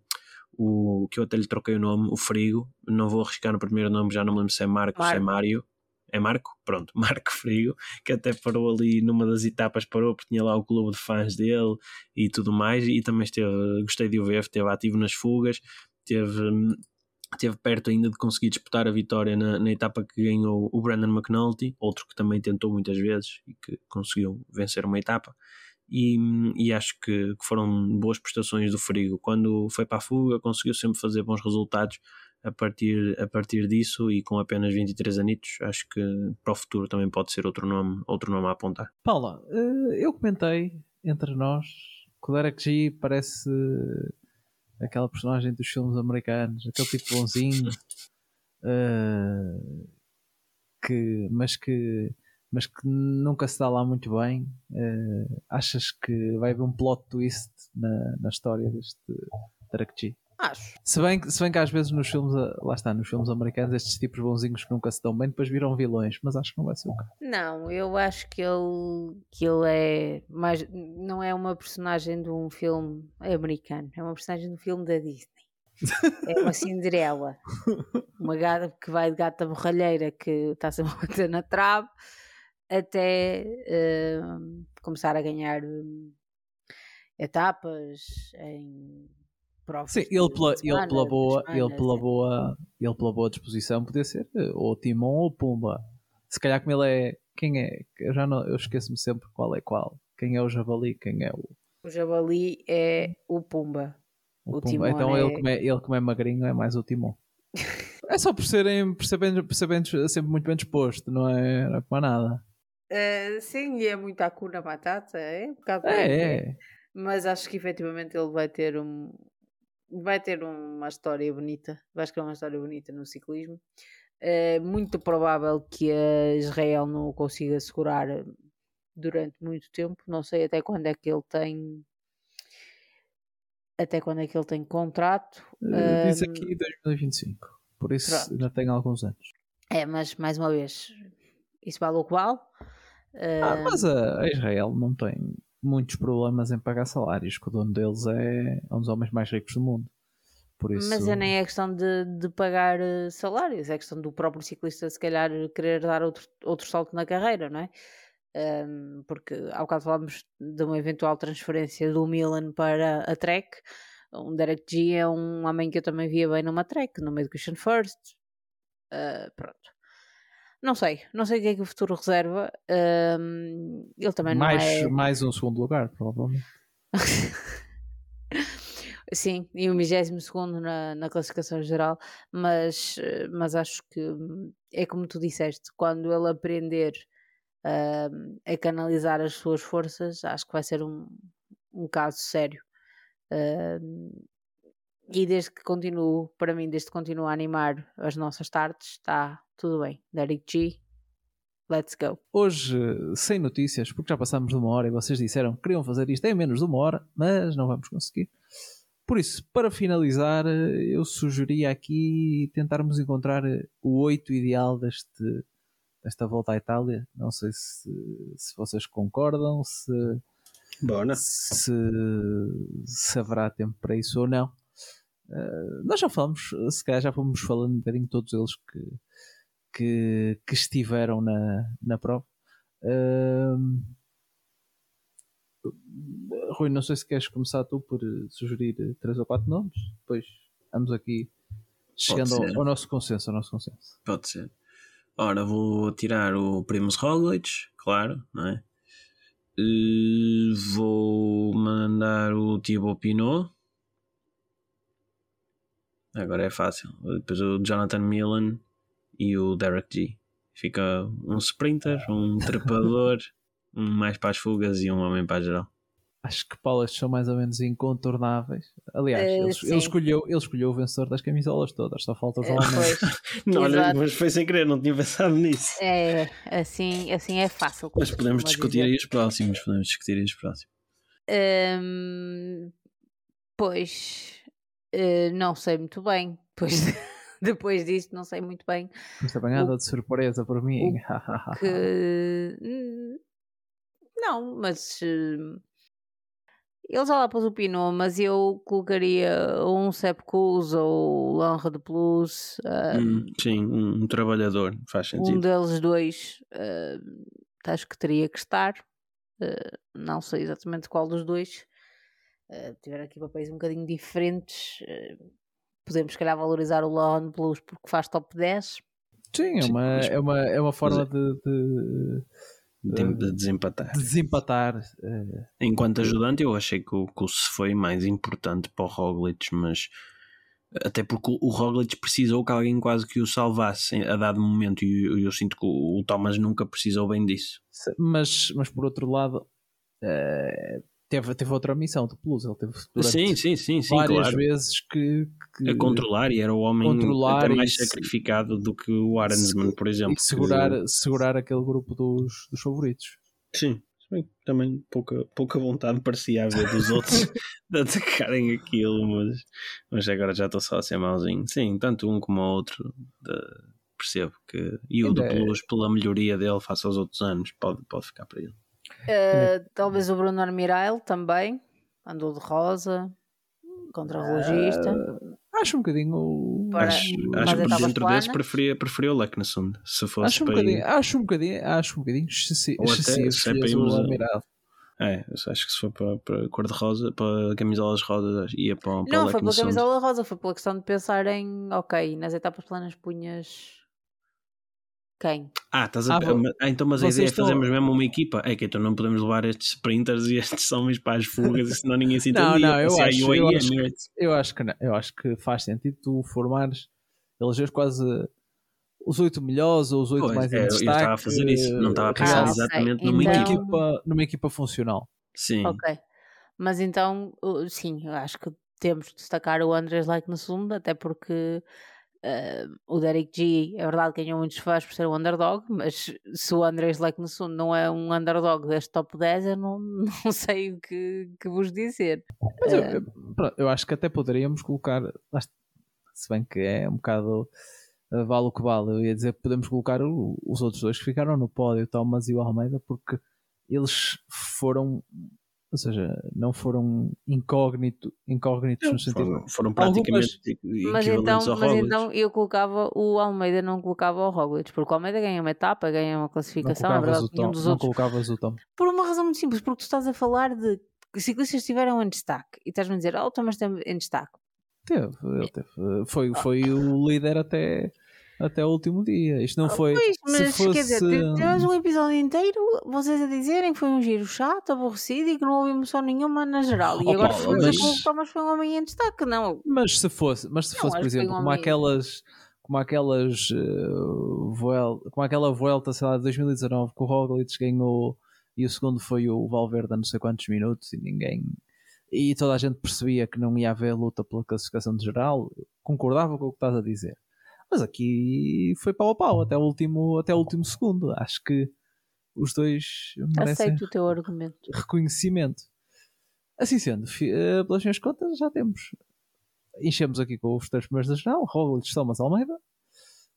o, que eu até lhe troquei o nome, o Frigo. Não vou arriscar no primeiro nome, já não me lembro se é Marcos, Mar... se é Mário é Marco? Pronto, Marco Frigo, que até parou ali numa das etapas, parou porque tinha lá o clube de fãs dele e tudo mais, e também esteve, gostei de o ver, esteve ativo nas fugas, teve, teve perto ainda de conseguir disputar a vitória na, na etapa que ganhou o Brandon McNulty, outro que também tentou muitas vezes e que conseguiu vencer uma etapa. E, e, acho que, que, foram boas prestações do Frigo. Quando foi para a fuga, conseguiu sempre fazer bons resultados a partir, a partir disso e com apenas 23 anitos, acho que para o futuro também pode ser outro nome, outro nome a apontar. Paula, eh, eu comentei entre nós que o Derek G parece aquela personagem dos filmes americanos, aquele tipo bonzinho, uh, que, mas que mas que nunca se dá lá muito bem. Uh, achas que vai haver um plot twist na, na história deste Tarakji? Acho. Se bem, se bem que às vezes nos filmes, lá está, nos filmes americanos, estes tipos bonzinhos que nunca se dão bem, depois viram vilões, mas acho que não vai ser o caso. Não, eu acho que ele, que ele é mais. Não é uma personagem de um filme americano, é uma personagem de um filme da Disney. É uma Cinderela. Uma gata que vai de gata borralheira que está sempre a bater na trave até uh, começar a ganhar uh, etapas em provas. Sim, ele pela, semana, ele, pela boa, semanas, ele, pela boa, ele pela boa disposição podia ser eh, ou Timon ou Pumba. Se calhar como ele é. Quem é? Eu já não, eu esqueço-me sempre qual é qual. Quem é o Javali? Quem é o. O Javali é o Pumba. O, o Timon então é... ele, como é, ele como é magrinho é mais o Timon. é só por serem, por serem, por serem sempre muito bem disposto, não é, não é para nada. Uh, sim, é muito a na batata, é um bocado é, é. Mas acho que efetivamente ele vai ter um vai ter uma história bonita, vai escrever uma história bonita no ciclismo. É muito provável que a Israel não o consiga segurar durante muito tempo. Não sei até quando é que ele tem até quando é que ele tem contrato. Uh, diz aqui 2025, por isso Pronto. ainda tem alguns anos. É, mas mais uma vez, isso vale o que vale. Ah, mas a Israel não tem muitos problemas em pagar salários, que o dono deles é um dos homens mais ricos do mundo. Por isso... Mas é nem é questão de, de pagar eh, salários, é questão do próprio ciclista se calhar querer dar outro, outro salto na carreira, não é? Um, porque ao bocado falámos de uma eventual transferência do Milan para a Trek. Um Derek G é um homem que eu também via bem numa Trek, no Education First. Uh, pronto. Não sei, não sei o que é que o futuro reserva. Um, ele também mais, não é... mais um segundo lugar, provavelmente. Sim, e o 22 segundo na, na classificação geral, mas, mas acho que é como tu disseste, quando ele aprender uh, a canalizar as suas forças, acho que vai ser um, um caso sério. Uh, e desde que continuo, para mim, desde que continuo a animar as nossas tardes, está tudo bem. Derek G, let's go. Hoje, sem notícias, porque já passamos de uma hora e vocês disseram que queriam fazer isto em menos de uma hora, mas não vamos conseguir. Por isso, para finalizar, eu sugeria aqui tentarmos encontrar o 8 ideal deste, desta volta à Itália. Não sei se, se vocês concordam, se, se, se haverá tempo para isso ou não. Uh, nós já falamos, se calhar já fomos falando um bocadinho todos eles que, que, que estiveram na, na prova. Uh, Rui, não sei se queres começar tu por sugerir três ou quatro nomes, depois vamos aqui chegando ao, ao, nosso consenso, ao nosso consenso. Pode ser. Ora, vou tirar o Primus Roglic, claro, não é? Uh, vou mandar o Thibaut Pinot Agora é fácil. Depois o Jonathan Milan e o Derek G. Fica um sprinter, um trepador, um mais para as fugas e um homem para a geral. Acho que Paulas são mais ou menos incontornáveis. Aliás, uh, ele, ele, escolheu, ele escolheu o vencedor das camisolas todas, só falta os homens. não, olha, mas foi sem querer, não tinha pensado nisso. É, assim, assim é fácil. Mas podemos discutir dizer. aí os próximos, podemos discutir aí os próximos. Um, pois, Uh, não sei muito bem. Depois, depois disto, não sei muito bem. Foste apanhada de surpresa por mim. que... Não, mas. Uh, ele já lá pôs o Pinot, mas eu colocaria um Sepkus ou Lanra de Plus. Uh, hum, sim, um, um, trabalhador, faz sentido. Um deles dois, uh, acho que teria que estar. Uh, não sei exatamente qual dos dois. Uh, tiver aqui papéis um bocadinho diferentes, uh, podemos, se calhar, valorizar o Lawn Blues porque faz top 10. Sim, é uma, é uma, é uma forma de, de, de, de desempatar. De desempatar. Uh... Enquanto ajudante, eu achei que o, que o se foi mais importante para o Roglic, mas até porque o Roglic precisou que alguém quase que o salvasse a dado momento, e eu, eu sinto que o, o Thomas nunca precisou bem disso. Mas, mas por outro lado, uh, teve, teve outra missão de Plus. Ele teve durante Sim, sim, sim, sim, várias claro. vezes que, que A controlar e era o homem até mais sacrificado do que o Arensman, por exemplo. e segurar, que- segurar aquele grupo dos, dos favoritos. Sim, que também pouca, pouca vontade parecia haver dos outros de atacarem aquilo, mas, mas agora já estou só a ser mauzinho. Sim, tanto um como o outro de- percebo que. E o do é- Plus, pela melhoria dele face aos outros anos, pode, pode ficar para ele. Uh, talvez o Bruno Armirail também. Andou de rosa. Contra o relogista. Acho um bocadinho. Para- acho acho que dentro desse planas? preferia, preferia o Leknessund. Se fosse Acho um, para bocadinho, ir- acho um bocadinho, acho um bocadinho excessi- Ou até excessivo se é para irmos. É, acho que se for para, para cor-de-rosa, para camisolas rosas, ia para, para Não, o foi pela camisola rosa, foi pela questão de pensar em, ok, nas etapas planas punhas quem? Ah, estás a... Ah, vo- ah, então, mas a ideia é estão- fazermos mesmo uma equipa. É que então não podemos levar estes sprinters e estes homens para as fugas, senão ninguém se Não, entendia. não, eu Assim, acho- eu ia, acho que- meu. Eu acho que não. Eu acho que faz sentido tu formares, elegeres quase os oito melhores ou os oito mais é, em eu estava a fazer isso, não estava a pensar Ah, exatamente numa numa, Então- equipa. equipa, numa equipa funcional. Sim, Ok. Mas então, uh, sim, eu acho que temos de destacar o Andrés Like no segundo, até porque uh, o Derek G, é verdade, ganhou muitos fãs por ser um underdog, mas se o Andrés segundo não é um underdog deste top 10, eu não, não sei o que, que vos dizer. Mas eu, Eh, eu- acho que até poderíamos colocar, se bem que é um bocado uh, vale o que vale, eu ia dizer que podemos colocar os outros dois que ficaram no pódio, o Thomas e o Almeida, porque eles foram, ou seja, não foram incógnito, incógnitos no sentido. foram, foram praticamente Mas então, ao mas Roglic. então eu colocava o Almeida, não colocava o Roglic, porque o Almeida ganha uma etapa, ganha uma Não classificação, é colocavas, verdade, o Tom, dos não outros colocavas o Tom. Por uma razão muito simples, porque tu estás a falar de que ciclistas estiveram em destaque e estás-me a dizer, ah, o Thomas esteve em destaque. Teve, ele teve. Foi, foi o líder até, até o último dia. Isto não foi. Pois, se mas fosse... quer dizer, tivemos um episódio inteiro, vocês a dizerem que foi um giro chato, aborrecido e que não houve emoção nenhuma na geral. E Oh, agora foi mas- o Thomas foi um homem em destaque, não. Mas se fosse, mas se Não, fosse por exemplo, um como homem- aquelas, como aquelas, uh, vuel- como aquela volta, sei lá, de 2019 que o Roglic ganhou e o segundo foi o Valverde a não sei quantos minutos e ninguém e toda a gente percebia que não ia haver luta pela classificação de geral, concordava com o que estás a dizer. Mas aqui foi pau a pau até o último, até o último segundo. Acho que os dois merecem Aceito o teu argumento. reconhecimento. Assim sendo, eh, pelas minhas contas, já temos. Enchemos aqui com os três primeiros da geral: Roglic, Thomas Almeida.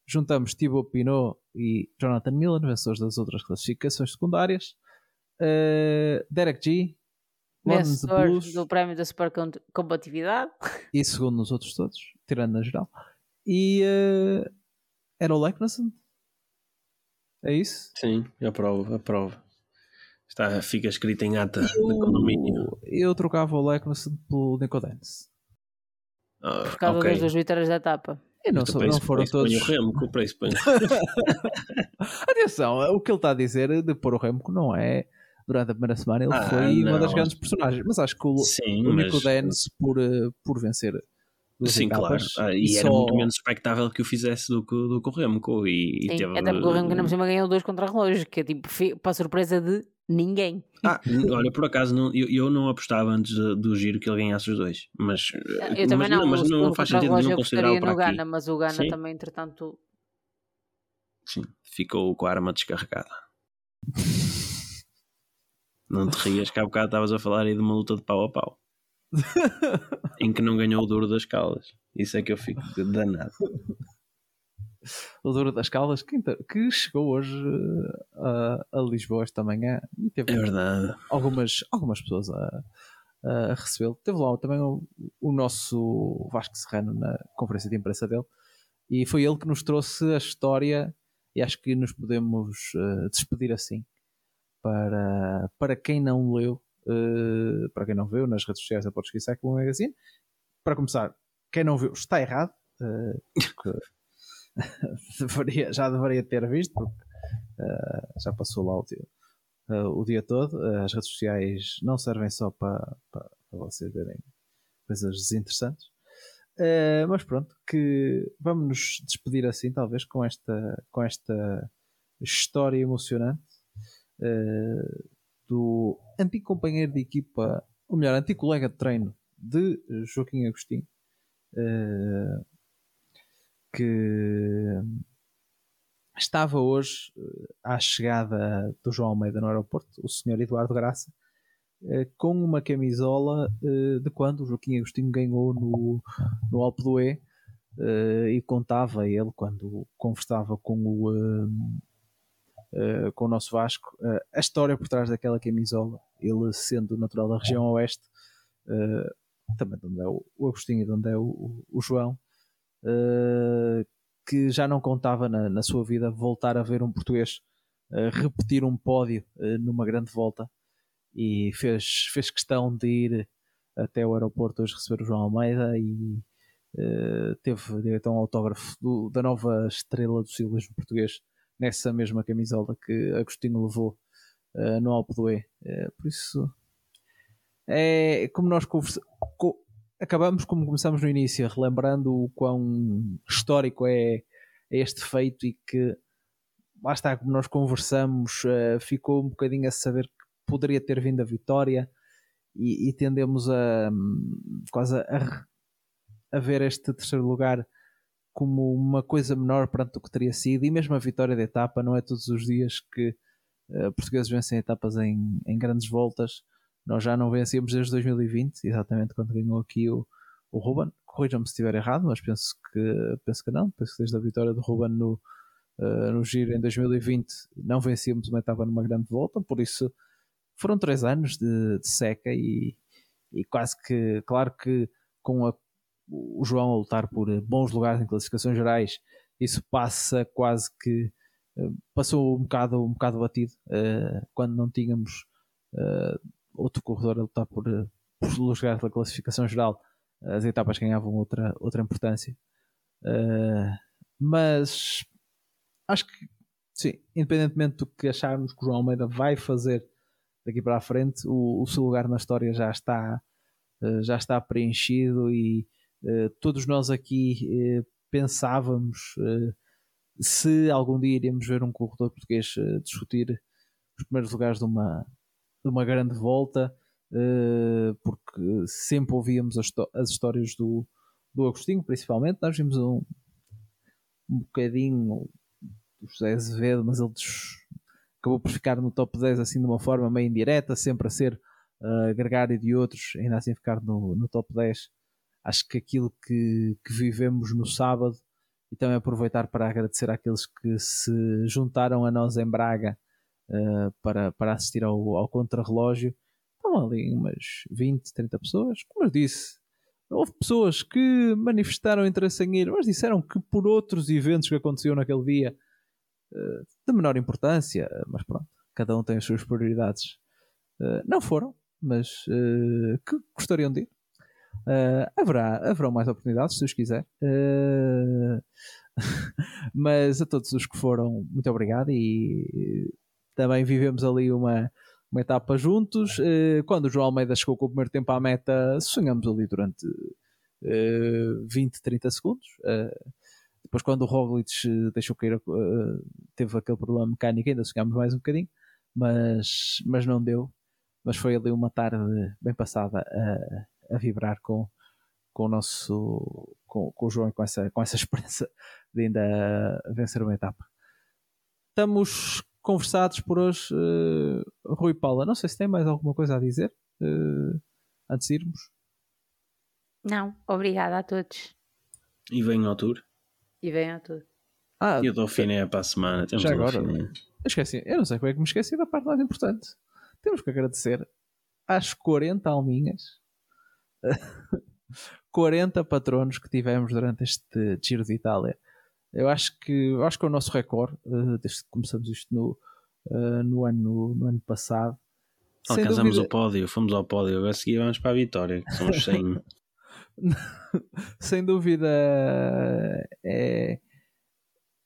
Juntamos Thibaut Pinot e Jonathan Miller, vencedores das outras classificações secundárias. Eh, Derek G, Vencedor do prémio da Super Compatividade. e segundo nos outros todos, tirando na geral. E eh, era o Leknason? É isso? Sim, aprovo, aprovo. Está, fica escrito em ata de Eu, condomínio. eu trocava o Leknason pelo Nico Dance. Ah, Por causa ok. das duas vitórias da etapa. E não, pões- não foram pões- põe todos. o remo, que o preço põe. Atenção, o que ele está a dizer de pôr o Remco não é. Durante a primeira semana ele Ah, foi uma das não. grandes personagens. Mas acho que o, Sim, o mas... Nico Dance, por, eh, por vencer Sim, claro. etapas, Ah, e, era só- muito menos expectável que o fizesse do que, do que o Remco. E, e teve... até porque o que ainda por cima ganhou dois contra relógios, que é tipo, para surpresa de ninguém. Ah, olha, por acaso não, eu, eu não apostava antes de- do giro que ele ganhasse os dois. Mas, Eu também mas não, mas o não segundo faz sentido relógio nenhum no aqui. Gana, mas o Gana Sim. também, entretanto, Sim, ficou com a arma descarregada. Não te rias que há bocado estavas a falar aí de uma luta de pau a pau. em que não ganhou o duro das caldas. Isso é que eu fico danado. o Douro das Caldas, que, que chegou hoje eh, a, a Lisboa esta manhã e teve É algumas, algumas pessoas a, a recebê-lo. Teve lá também o, o nosso Vasco Serrano na conferência de imprensa dele e foi ele que nos trouxe a história e acho que nos podemos eh, despedir assim para, para quem não leu, eh, para quem não viu nas redes sociais da Portuguese Cycling Magazine. Para começar, quem não viu está errado. porque deveria- já deveria ter visto, porque eh, já passou lá o dia, o dia todo. As redes sociais não servem só para, para, para vocês verem coisas desinteressantes. Mas pronto, que vamos nos despedir assim, talvez, com esta, com esta história emocionante do antigo companheiro de equipa, ou melhor, antigo colega de treino de Joaquim Agostinho, uh, que estava hoje à chegada do João Almeida no aeroporto, o senhor Eduardo Graça, com uma camisola de quando o Joaquim Agostinho ganhou no, no Alpe d'Huez e contava ele quando conversava com o uh, com o nosso Vasco, uh, a história por trás daquela camisola, ele sendo natural da região oeste, uh, também de onde é o, o Agostinho e de onde é o, o João, que já não contava na, na, sua vida voltar a ver um português repetir um pódio numa grande volta. E fez, fez questão de ir até o aeroporto hoje receber o João Almeida e Uh, teve direito a um autógrafo do, da nova estrela do ciclismo português nessa mesma camisola que Agostinho levou uh, no Alpe. Uh, por isso, é como nós conversamos, co acabamos como começamos no início, relembrando o quão histórico é, é este feito e que lá está, como nós conversamos, uh, ficou um bocadinho a saber que poderia ter vindo a vitória e, e tendemos a um, quase a, a ver este terceiro lugar como uma coisa menor perante o que teria sido, e mesmo a vitória da etapa, não é todos os dias que uh, portugueses vencem etapas em, em grandes voltas. Nós já não vencíamos desde 2020, exatamente quando ganhou aqui o, o Ruben. Corrijam-me se estiver errado, mas penso que, penso que não. Penso que desde a vitória do Ruben no, uh, no Giro em 2020 não vencíamos uma etapa numa grande volta, por isso foram três anos de, de seca e, e quase que, claro que com a o João a lutar por eh, bons lugares em classificações gerais, isso passa quase que eh, passou um bocado, um bocado batido uh, quando não tínhamos outro corredor a lutar por, por lugares da classificação geral, as etapas ganhavam outra, outra importância. mas acho que sim, independentemente do que acharmos que o João Almeida vai fazer daqui para a frente, o, o seu lugar na história já está, já está preenchido e eh, todos nós aqui uh, pensávamos uh, se algum dia iríamos ver um corredor português discutir os primeiros lugares de uma, de uma grande volta, porque sempre ouvíamos as, as, histórias do, do Agostinho, principalmente. Nós vimos um, um bocadinho do José Azevedo, mas ele acabou por ficar no top 10 assim de uma forma meio indireta, sempre a ser uh, gregário de outros, ainda assim ficar no, no top 10 acho que aquilo que, que vivemos no sábado e também aproveitar para agradecer àqueles que se juntaram a nós em Braga uh, para, para assistir ao, ao contrarrelógio. Estão ali umas 20, 30 pessoas. Como eu disse, houve pessoas que manifestaram interesse em ir, mas disseram que por outros eventos que aconteciam naquele dia, uh, de menor importância, mas pronto, cada um tem as suas prioridades. Uh, não foram, mas que gostariam de ir. Uh, haverá, haverá mais oportunidades, se Deus quiser. Uh, mas a todos os que foram, muito obrigado e também vivemos ali uma, uma etapa juntos. Uh, quando o João Almeida chegou com o primeiro tempo à meta, sonhamos ali durante uh, 20, 30 segundos. Depois, quando o Roglic deixou cair, teve aquele problema mecânico, ainda sonhámos mais um bocadinho, mas, mas não deu. Mas foi ali uma tarde bem passada a vibrar com, com o nosso com, com o João e com essa, com essa esperança de ainda vencer uma etapa. Estamos conversados por hoje, uh, Rui Paula. Não sei se tem mais alguma coisa a dizer uh, antes de irmos. Não, obrigada a todos. E venham ao tour. E venham ao tour. Ah, e o Dauphiné é para a semana. Temos já agora. Eu esqueci, eu não sei como é que me esqueci da parte mais importante. Temos que agradecer às 40 alminhas 40 patronos que tivemos durante este Giro de Itália. Eu acho que, eu acho que é o nosso recorde, uh, desde que começamos isto no, uh, no, ano, no ano passado. Alcançamos dúvida... o pódio, fomos ao pódio, agora seguir vamos para a vitória, que são os 100. Sem dúvida é,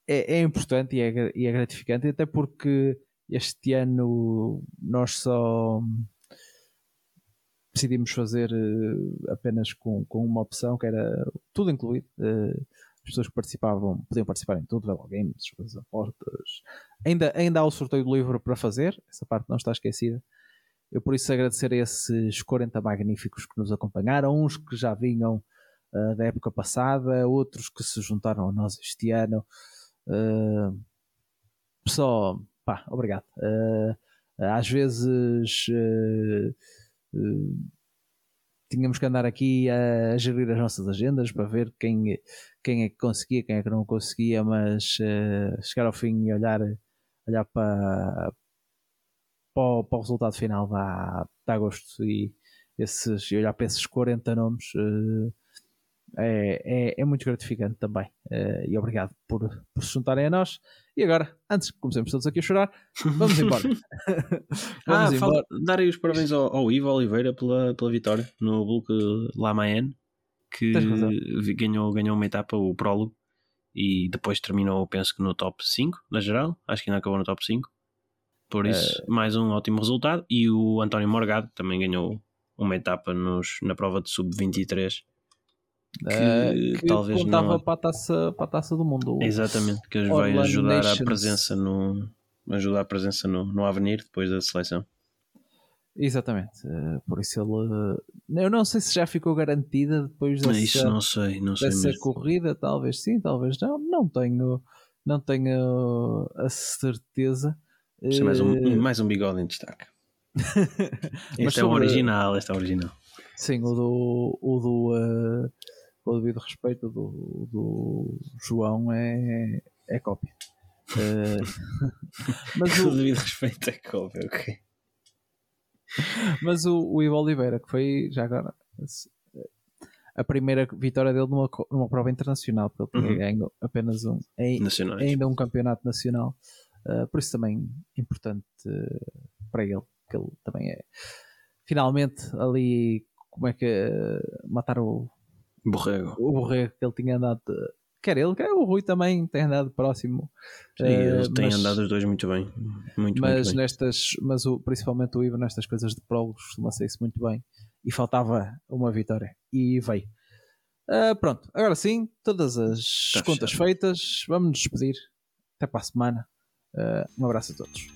é, é importante e é, e é gratificante, até porque este ano nós só decidimos fazer uh, apenas com, com uma opção que era tudo incluído. Uh, as pessoas que participavam podiam participar em tudo, Velo Games, as apostas. Ainda, ainda há o sorteio do livro para fazer, essa parte não está esquecida. Eu por isso agradecer a esses 40 magníficos que nos acompanharam, uns que já vinham uh, da época passada, outros que se juntaram a nós este ano. Uh, só, pá, obrigado. Uh, às vezes tínhamos que andar aqui a, gerir as nossas agendas para ver quem, quem é que conseguia, quem é que não conseguia, mas uh, chegar ao fim e olhar, olhar para, para, o, para o resultado final dá, dá gosto. E esses, olhar para esses 40 nomes uh, é, é, é, muito gratificante também. Uh, e obrigado por, por se juntarem a nós. E agora, antes que comecemos todos aqui a chorar, vamos embora. vamos ah, embora. darei os parabéns ao, ao, Ivo Oliveira pela, pela vitória no Bulk Lamaen, que ganhou, ganhou uma etapa, o prólogo, e depois terminou, penso que no top 5 na geral. Acho que ainda acabou no top 5. Por isso, uh... mais um ótimo resultado. E o António Morgado também ganhou uma etapa nos, na prova de sub-23 que, uh, que talvez contava não... para, a taça, para a taça do mundo. Exatamente, que vai ajudar Nations. a presença no ajudar a presença no, no Avenir depois da seleção. Exatamente, uh, por isso ele eu não sei se já ficou garantida depois dessa, isso não sei, não sei dessa mesmo. corrida, talvez sim, talvez não, não tenho, não tenho a certeza. É mais um, uh, mais um bigode em destaque. este é o original, este é o original. Sim, o do, o do uh, com o devido respeito do, do João, é, é cópia. Uh, mas o devido respeito é cópia, ok. Mas o, o Ivo Oliveira, que foi já agora a primeira vitória dele numa, numa prova internacional, porque ele uhum. ganhou apenas um, é, ainda um campeonato nacional, uh, por isso também importante uh, para ele, que ele também é finalmente ali como é que uh, matar o, Borrego. O Borrego que ele tinha andado. Quer ele, quer o Rui também tem andado próximo. Sim, eles uh, têm mas, andado os dois muito bem. Muito, mas muito bem. nestas, mas o, principalmente o Ivo nestas coisas de prólogos costuma isso muito bem. E faltava uma vitória. E veio. Uh, pronto, agora sim, todas as tá contas feitas. Vamos nos despedir. Até para a semana. Uh, um abraço a todos.